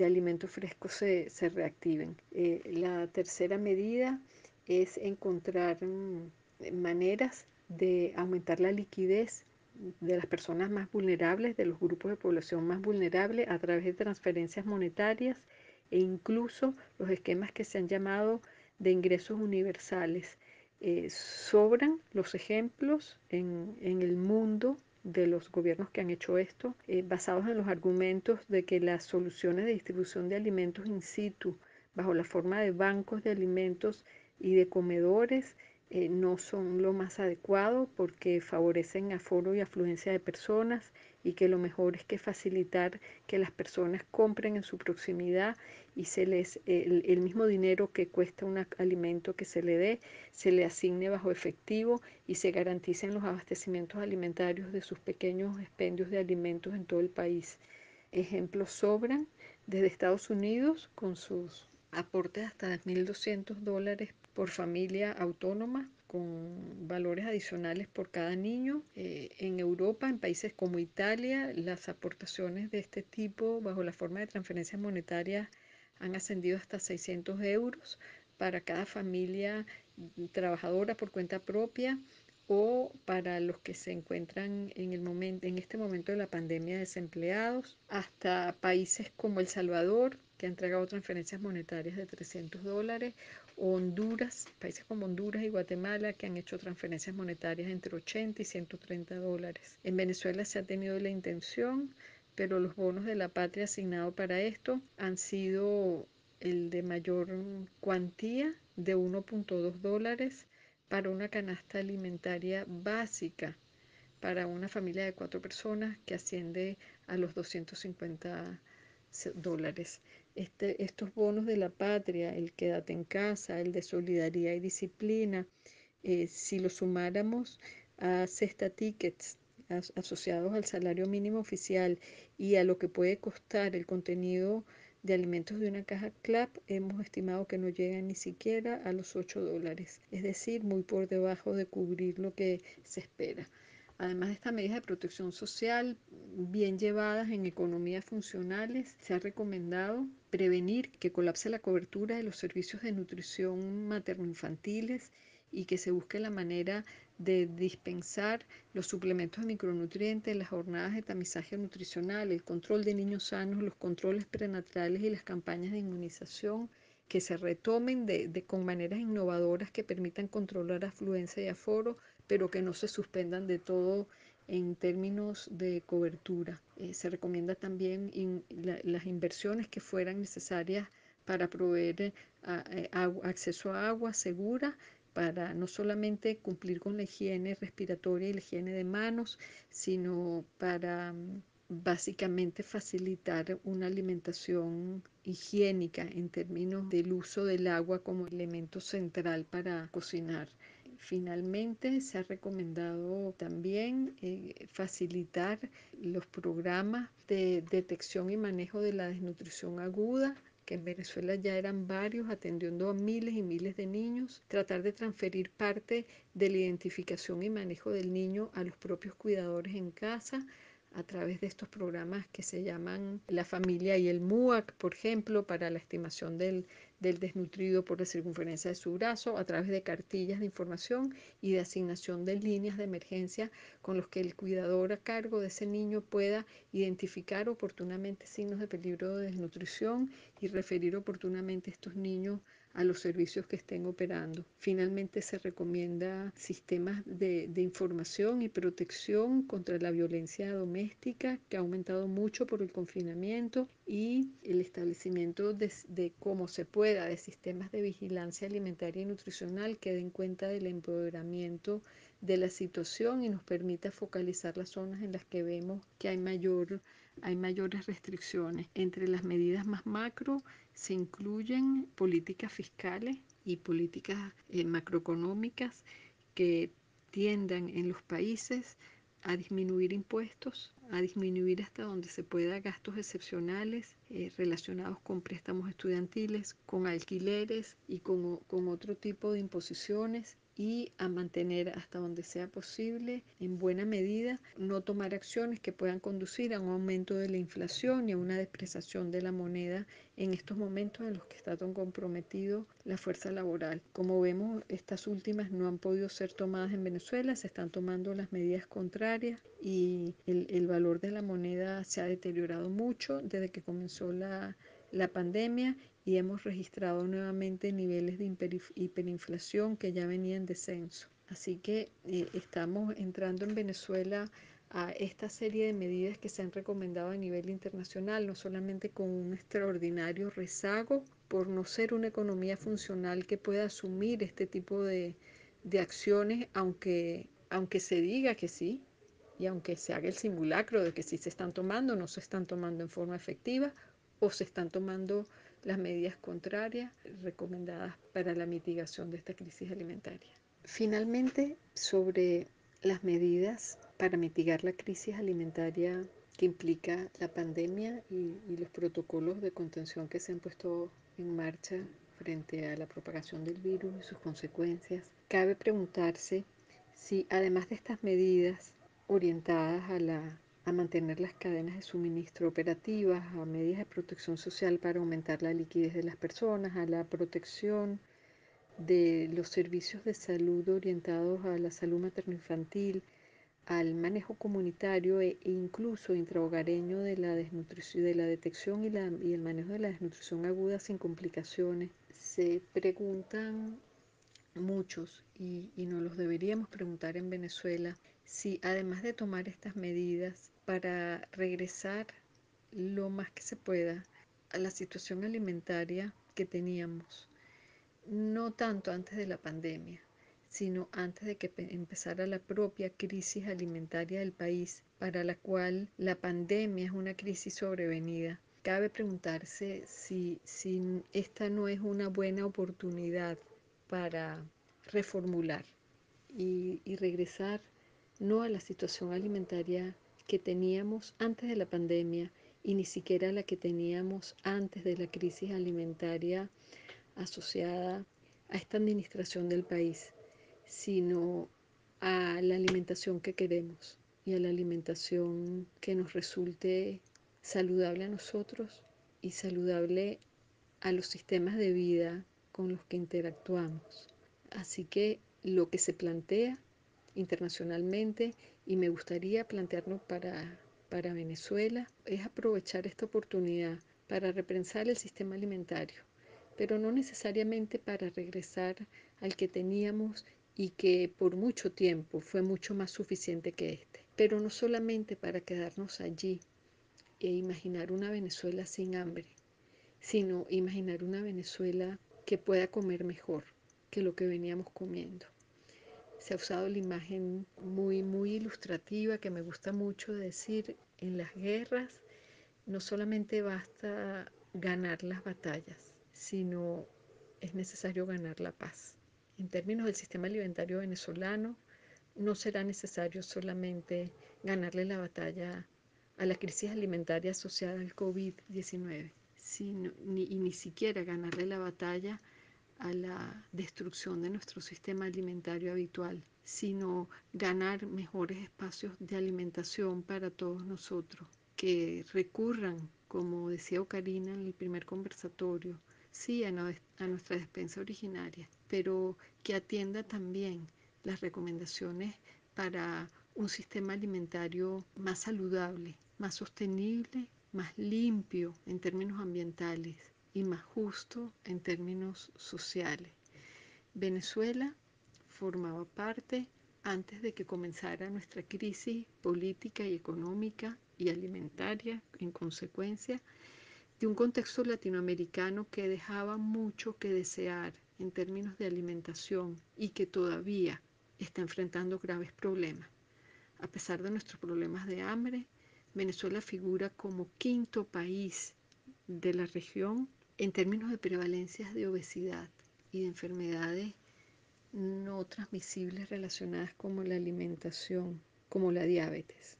alimentos frescos se, reactiven. Eh, la tercera medida es encontrar mm, maneras de aumentar la liquidez de las personas más vulnerables, de los grupos de población más vulnerables a través de transferencias monetarias e incluso los esquemas que se han llamado de ingresos universales. Eh, sobran los ejemplos en, el mundo de los gobiernos que han hecho esto, eh, basados en los argumentos de que las soluciones de distribución de alimentos in situ, bajo la forma de bancos de alimentos y de comedores, eh, no son lo más adecuado porque favorecen aforo y afluencia de personas y que lo mejor es que facilitar que las personas compren en su proximidad y se les el, mismo dinero que cuesta un alimento que se le dé se le asigne bajo efectivo y se garanticen los abastecimientos alimentarios de sus pequeños expendios de alimentos en todo el país. Ejemplos sobran desde Estados Unidos con sus aportes hasta 1.200 dólares por familia autónoma con valores adicionales por cada niño. Eh, en Europa, en países como Italia, las aportaciones de este tipo bajo la forma de transferencias monetarias han ascendido hasta 600 euros para cada familia trabajadora por cuenta propia o para los que se encuentran en, el momento, en este momento de la pandemia desempleados, hasta países como El Salvador, que ha entregado transferencias monetarias de 300 dólares, Honduras, países como Honduras y Guatemala, que han hecho transferencias monetarias entre 80 y 130 dólares. En Venezuela se ha tenido la intención, pero los bonos de la patria asignados para esto han sido el de mayor cuantía de 1.2 dólares para una canasta alimentaria básica para una familia de cuatro personas que asciende a los 250 dólares. Este, estos bonos de la patria, el quédate en casa, el de solidaridad y disciplina, eh, si lo sumáramos a cesta tickets asociados al salario mínimo oficial y a lo que puede costar el contenido de alimentos de una caja CLAP, hemos estimado que no llegan ni siquiera a los 8 dólares, es decir, muy por debajo de cubrir lo que se espera. Además de estas medidas de protección social bien llevadas en economías funcionales, se ha recomendado prevenir que colapse la cobertura de los servicios de nutrición materno-infantiles y que se busque la manera de dispensar los suplementos de micronutrientes, las jornadas de tamizaje nutricional, el control de niños sanos, los controles prenatales y las campañas de inmunización que se retomen de, con maneras innovadoras que permitan controlar afluencia y aforo, pero que no se suspendan de todo en términos de cobertura. Eh, se recomienda también las inversiones que fueran necesarias para proveer eh, acceso a agua segura para no solamente cumplir con la higiene respiratoria y la higiene de manos, sino para mm, básicamente facilitar una alimentación higiénica en términos del uso del agua como elemento central para cocinar. Finalmente, se ha recomendado también eh, facilitar los programas de detección y manejo de la desnutrición aguda que en Venezuela ya eran varios, atendiendo a miles y miles de niños, tratar de transferir parte de la identificación y manejo del niño a los propios cuidadores en casa, a través de estos programas que se llaman La Familia y el MUAC, por ejemplo, para la estimación del, del desnutrido por la circunferencia de su brazo a través de cartillas de información y de asignación de líneas de emergencia con los que el cuidador a cargo de ese niño pueda identificar oportunamente signos de peligro de desnutrición y referir oportunamente a estos niños a los servicios que estén operando. Finalmente se recomienda sistemas de, información y protección contra la violencia doméstica que ha aumentado mucho por el confinamiento y el establecimiento de, de cómo se pueda de sistemas de vigilancia alimentaria y nutricional que den cuenta del empoderamiento de la situación y nos permita focalizar las zonas en las que vemos que hay mayor hay mayores restricciones. Entre las medidas más macro se incluyen políticas fiscales y políticas eh, macroeconómicas que tiendan en los países a disminuir impuestos, a disminuir hasta donde se pueda gastos excepcionales eh, relacionados con préstamos estudiantiles, con alquileres y con, con otro tipo de imposiciones y a mantener hasta donde sea posible, en buena medida, no tomar acciones que puedan conducir a un aumento de la inflación y a una depreciación de la moneda en estos momentos en los que está tan comprometido la fuerza laboral. Como vemos, estas últimas no han podido ser tomadas en Venezuela, se están tomando las medidas contrarias y el, el valor de la moneda se ha deteriorado mucho desde que comenzó la, la pandemia y hemos registrado nuevamente niveles de hiperinflación que ya venían en descenso. Así que eh, estamos entrando en Venezuela a esta serie de medidas que se han recomendado a nivel internacional, no solamente con un extraordinario rezago por no ser una economía funcional que pueda asumir este tipo de, de acciones, aunque, aunque se diga que sí, y aunque se haga el simulacro de que sí se están tomando, no se están tomando en forma efectiva o se están tomando las medidas contrarias recomendadas para la mitigación de esta crisis alimentaria. Finalmente, sobre las medidas para mitigar la crisis alimentaria que implica la pandemia y, los protocolos de contención que se han puesto en marcha frente a la propagación del virus y sus consecuencias, cabe preguntarse si además de estas medidas orientadas a la a mantener las cadenas de suministro operativas, a medidas de protección social para aumentar la liquidez de las personas, a la protección de los servicios de salud orientados a la salud materno-infantil, al manejo comunitario e incluso intrahogareño de la desnutrición, de la detección y, la, y el manejo de la desnutrición aguda sin complicaciones. Se preguntan muchos y, y nos los deberíamos preguntar en Venezuela si además de tomar estas medidas para regresar lo más que se pueda a la situación alimentaria que teníamos, no tanto antes de la pandemia, sino antes de que empezara la propia crisis alimentaria del país, para la cual la pandemia es una crisis sobrevenida. Cabe preguntarse si, si esta no es una buena oportunidad para reformular y, y regresar no a la situación alimentaria que teníamos antes de la pandemia y ni siquiera la que teníamos antes de la crisis alimentaria asociada a esta administración del país, sino a la alimentación que queremos y a la alimentación que nos resulte saludable a nosotros y saludable a los sistemas de vida con los que interactuamos. Así que lo que se plantea internacionalmente y me gustaría plantearnos para, para Venezuela es aprovechar esta oportunidad para repensar el sistema alimentario, pero no necesariamente para regresar al que teníamos y que por mucho tiempo fue mucho más suficiente que este, pero no solamente para quedarnos allí e imaginar una Venezuela sin hambre, sino imaginar una Venezuela que pueda comer mejor que lo que veníamos comiendo se ha usado la imagen muy, muy ilustrativa que me gusta mucho decir, en las guerras no solamente basta ganar las batallas, sino es necesario ganar la paz. En términos del sistema alimentario venezolano, no será necesario solamente ganarle la batalla a la crisis alimentaria asociada al COVID-19, ni, y ni siquiera ganarle la batalla a la destrucción de nuestro sistema alimentario habitual, sino ganar mejores espacios de alimentación para todos nosotros, que recurran, como decía Ocarina en el primer conversatorio, sí, a, a nuestra despensa originaria, pero que atienda también las recomendaciones para un sistema alimentario más saludable, más sostenible, más limpio en términos ambientales y más justo en términos sociales. Venezuela formaba parte antes de que comenzara nuestra crisis política y económica y alimentaria en consecuencia de un contexto latinoamericano que dejaba mucho que desear en términos de alimentación y que todavía está enfrentando graves problemas. A pesar de nuestros problemas de hambre, Venezuela figura como quinto país de la región en términos de prevalencias de obesidad y de enfermedades no transmisibles relacionadas como la alimentación, como la diabetes,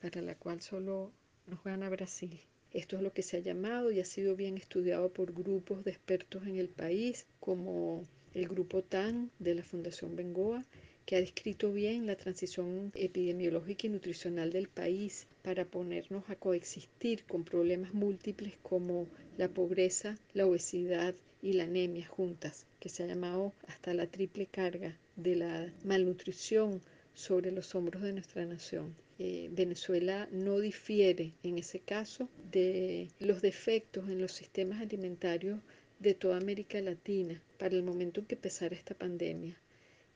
para la cual solo nos gana Brasil. Esto es lo que se ha llamado y ha sido bien estudiado por grupos de expertos en el país, como el grupo TAN de la Fundación Bengoa, que ha descrito bien la transición epidemiológica y nutricional del país para ponernos a coexistir con problemas múltiples como la pobreza, la obesidad y la anemia juntas, que se ha llamado hasta la triple carga de la malnutrición sobre los hombros de nuestra nación. Eh, Venezuela no difiere en ese caso de los defectos en los sistemas alimentarios de toda América Latina para el momento en que empezara esta pandemia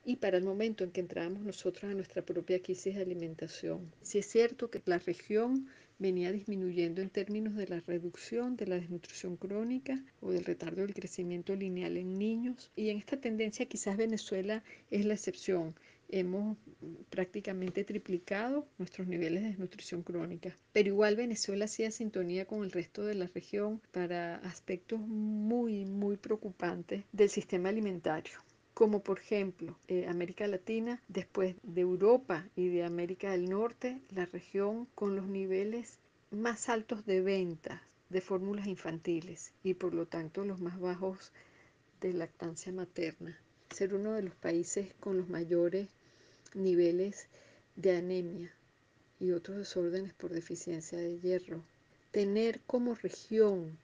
y para el momento en que entramos nosotros a nuestra propia crisis de alimentación. Si es cierto que la región venía disminuyendo en términos de la reducción de la desnutrición crónica o del retardo del crecimiento lineal en niños. Y en esta tendencia quizás Venezuela es la excepción. Hemos prácticamente triplicado nuestros niveles de desnutrición crónica. Pero igual Venezuela hacía sintonía con el resto de la región para aspectos muy, muy preocupantes del sistema alimentario como por ejemplo eh, América Latina, después de Europa y de América del Norte, la región con los niveles más altos de ventas de fórmulas infantiles y por lo tanto los más bajos de lactancia materna. Ser uno de los países con los mayores niveles de anemia y otros desórdenes por deficiencia de hierro. Tener como región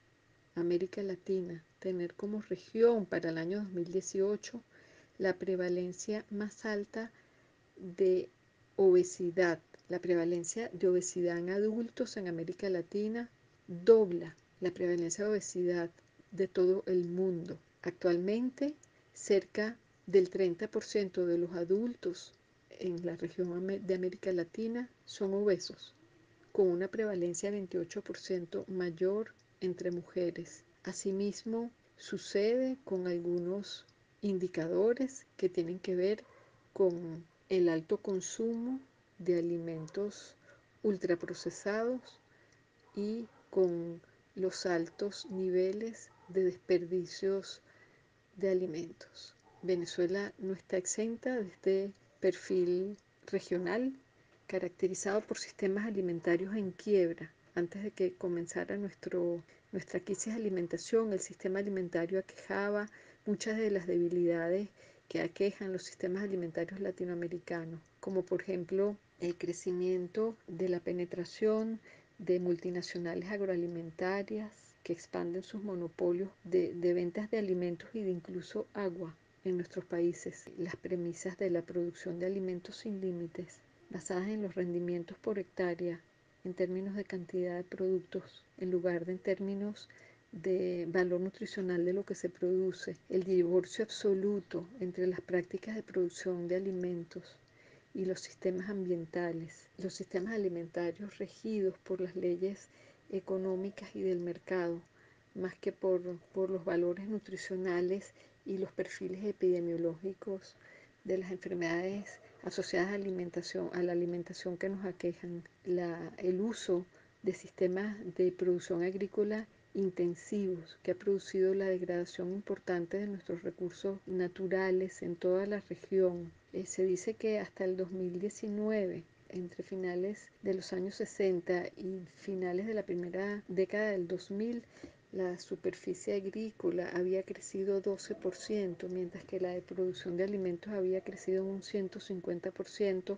América Latina, tener como región para el año 2018 la prevalencia más alta de obesidad. La prevalencia de obesidad en adultos en América Latina dobla la prevalencia de obesidad de todo el mundo. Actualmente, cerca del 30% de los adultos en la región de América Latina son obesos, con una prevalencia 28% mayor entre mujeres. Asimismo, sucede con algunos indicadores que tienen que ver con el alto consumo de alimentos ultraprocesados y con los altos niveles de desperdicios de alimentos. Venezuela no está exenta de este perfil regional caracterizado por sistemas alimentarios en quiebra. Antes de que comenzara nuestro, nuestra crisis de alimentación, el sistema alimentario aquejaba muchas de las debilidades que aquejan los sistemas alimentarios latinoamericanos, como por ejemplo el crecimiento de la penetración de multinacionales agroalimentarias que expanden sus monopolios de, ventas de alimentos y de incluso agua en nuestros países. Las premisas de la producción de alimentos sin límites, basadas en los rendimientos por hectárea en términos de cantidad de productos, en lugar de en términos de valor nutricional de lo que se produce, el divorcio absoluto entre las prácticas de producción de alimentos y los sistemas ambientales, los sistemas alimentarios regidos por las leyes económicas y del mercado, más que por, por los valores nutricionales y los perfiles epidemiológicos de las enfermedades asociadas a, alimentación, a la alimentación que nos aquejan, la, el uso de sistemas de producción agrícola intensivos que ha producido la degradación importante de nuestros recursos naturales en toda la región. Eh, se dice que hasta el 2019 entre finales de los años 60 y finales de la primera década del 2000, la superficie agrícola había crecido 12%, mientras que la producción de alimentos había crecido un 150%,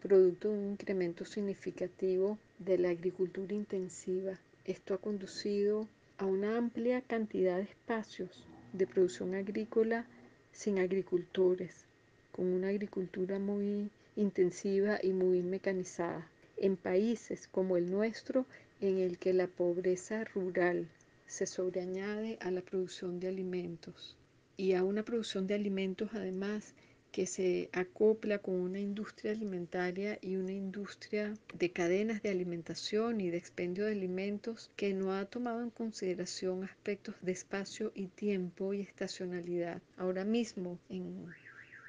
producto de un incremento significativo de la agricultura intensiva esto ha conducido a una amplia cantidad de espacios de producción agrícola sin agricultores, con una agricultura muy intensiva y muy mecanizada. En países como el nuestro, en el que la pobreza rural se sobreañade a la producción de alimentos y a una producción de alimentos además que se acopla con una industria alimentaria y una industria de cadenas de alimentación y de expendio de alimentos que no ha tomado en consideración aspectos de espacio y tiempo y estacionalidad. Ahora mismo en,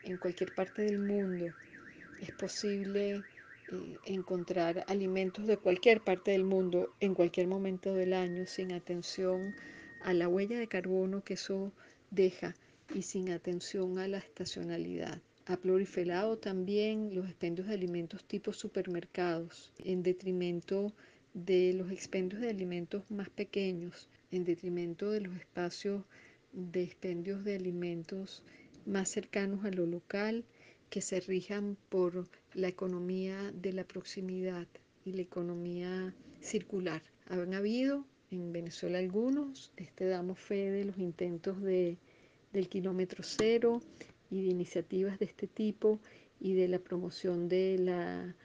en cualquier parte del mundo es posible eh, encontrar alimentos de cualquier parte del mundo en cualquier momento del año sin atención a la huella de carbono que eso deja y sin atención a la estacionalidad. Ha proliferado también los expendios de alimentos tipo supermercados en detrimento de los expendios de alimentos más pequeños, en detrimento de los espacios de expendios de alimentos más cercanos a lo local que se rijan por la economía de la proximidad y la economía circular. Han habido en Venezuela algunos, este, damos fe de los intentos de del kilómetro cero y de iniciativas de este tipo y de la promoción de la,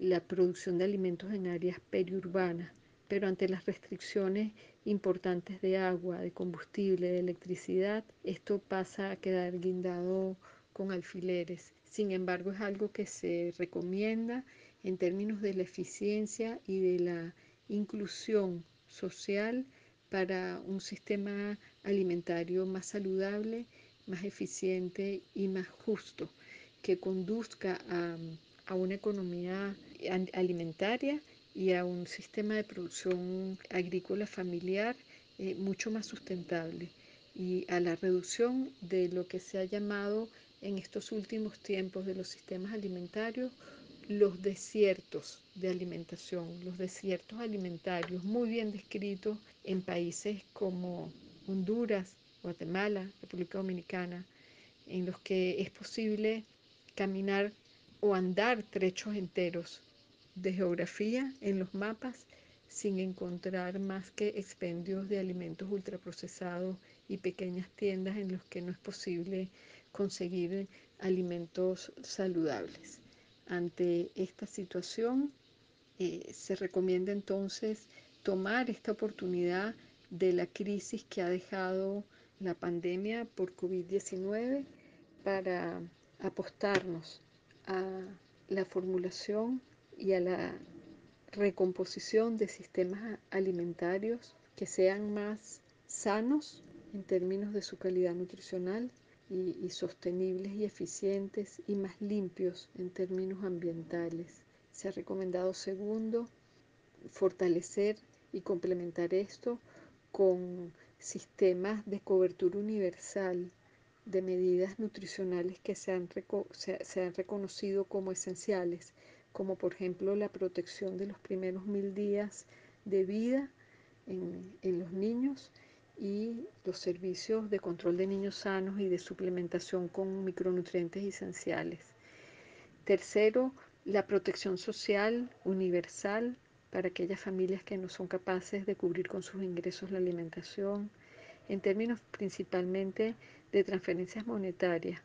la producción de alimentos en áreas periurbanas, pero ante las restricciones importantes de agua, de combustible, de electricidad, esto pasa a quedar guindado con alfileres. Sin embargo, es algo que se recomienda en términos de la eficiencia y de la inclusión social para un sistema alimentario más saludable, más eficiente y más justo, que conduzca a, una economía alimentaria y a un sistema de producción agrícola familiar eh, mucho más sustentable. Y a la reducción de lo que se ha llamado en estos últimos tiempos de los sistemas alimentarios los desiertos de alimentación, los desiertos alimentarios muy bien descritos en países como Honduras, Guatemala, República Dominicana, en los que es posible caminar o andar trechos enteros de geografía en los mapas sin encontrar más que expendios de alimentos ultraprocesados y pequeñas tiendas en los que no es posible conseguir alimentos saludables. Ante esta situación, eh, se recomienda entonces tomar esta oportunidad de la crisis que ha dejado la pandemia por COVID-19 para apostarnos a la formulación y a la recomposición de sistemas alimentarios que sean más sanos en términos de su calidad nutricional y, sostenibles y eficientes y más limpios en términos ambientales. Se ha recomendado segundo fortalecer y complementar esto con sistemas de cobertura universal de medidas nutricionales que se han, se, han, reconocido como esenciales, como por ejemplo la protección de los primeros mil días de vida en, en los niños y los servicios de control de niños sanos y de suplementación con micronutrientes esenciales. Tercero, la protección social universal para aquellas familias que no son capaces de cubrir con sus ingresos la alimentación, en términos principalmente de transferencias monetarias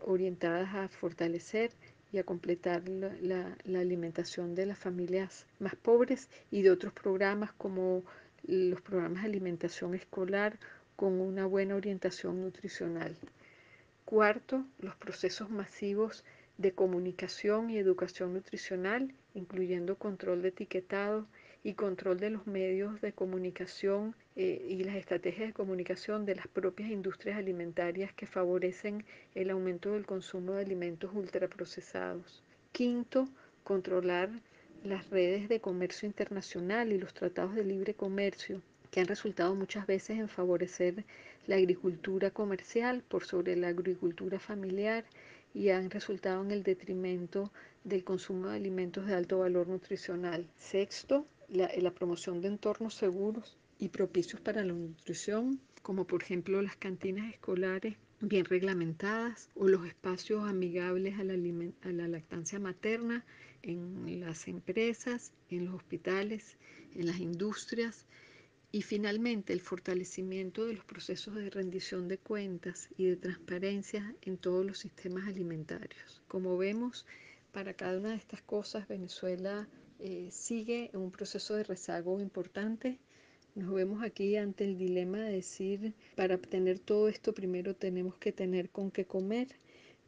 orientadas a fortalecer y a completar la, alimentación de las familias más pobres y de otros programas como los programas de alimentación escolar con una buena orientación nutricional. Cuarto, los procesos masivos de comunicación y educación nutricional, incluyendo control de etiquetado y control de los medios de comunicación eh, y las estrategias de comunicación de las propias industrias alimentarias que favorecen el aumento del consumo de alimentos ultraprocesados. Quinto, controlar las redes de comercio internacional y los tratados de libre comercio que han resultado muchas veces en favorecer la agricultura comercial por sobre la agricultura familiar y han resultado en el detrimento del consumo de alimentos de alto valor nutricional. Sexto, la, la, promoción de entornos seguros y propicios para la nutrición, como por ejemplo las cantinas escolares bien reglamentadas o los espacios amigables a la, lactancia materna en las empresas, en los hospitales, en las industrias Y finalmente, el fortalecimiento de los procesos de rendición de cuentas y de transparencia en todos los sistemas alimentarios. Como vemos, para cada una de estas cosas, Venezuela eh, sigue un proceso de rezago importante. Nos vemos aquí ante el dilema de decir, para obtener todo esto primero tenemos que tener con qué comer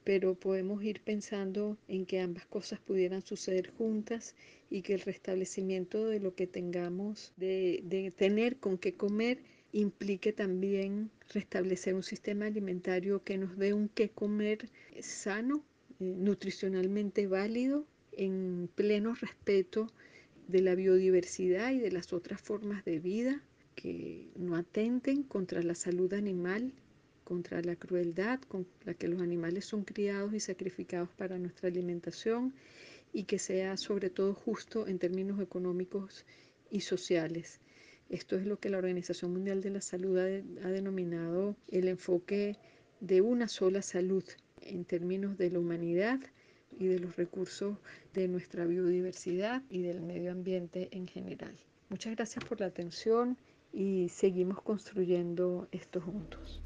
pero podemos ir pensando en que ambas cosas pudieran suceder juntas y que el restablecimiento de lo que tengamos, de, tener con qué comer, implique también restablecer un sistema alimentario que nos dé un qué comer sano, eh, nutricionalmente válido, en pleno respeto de la biodiversidad y de las otras formas de vida que no atenten contra la salud animal contra la crueldad con la que los animales son criados y sacrificados para nuestra alimentación y que sea sobre todo justo en términos económicos y sociales. Esto es lo que la Organización Mundial de la Salud ha, denominado el enfoque de una sola salud en términos de la humanidad y de los recursos de nuestra biodiversidad y del medio ambiente en general. Muchas gracias por la atención y seguimos construyendo esto juntos.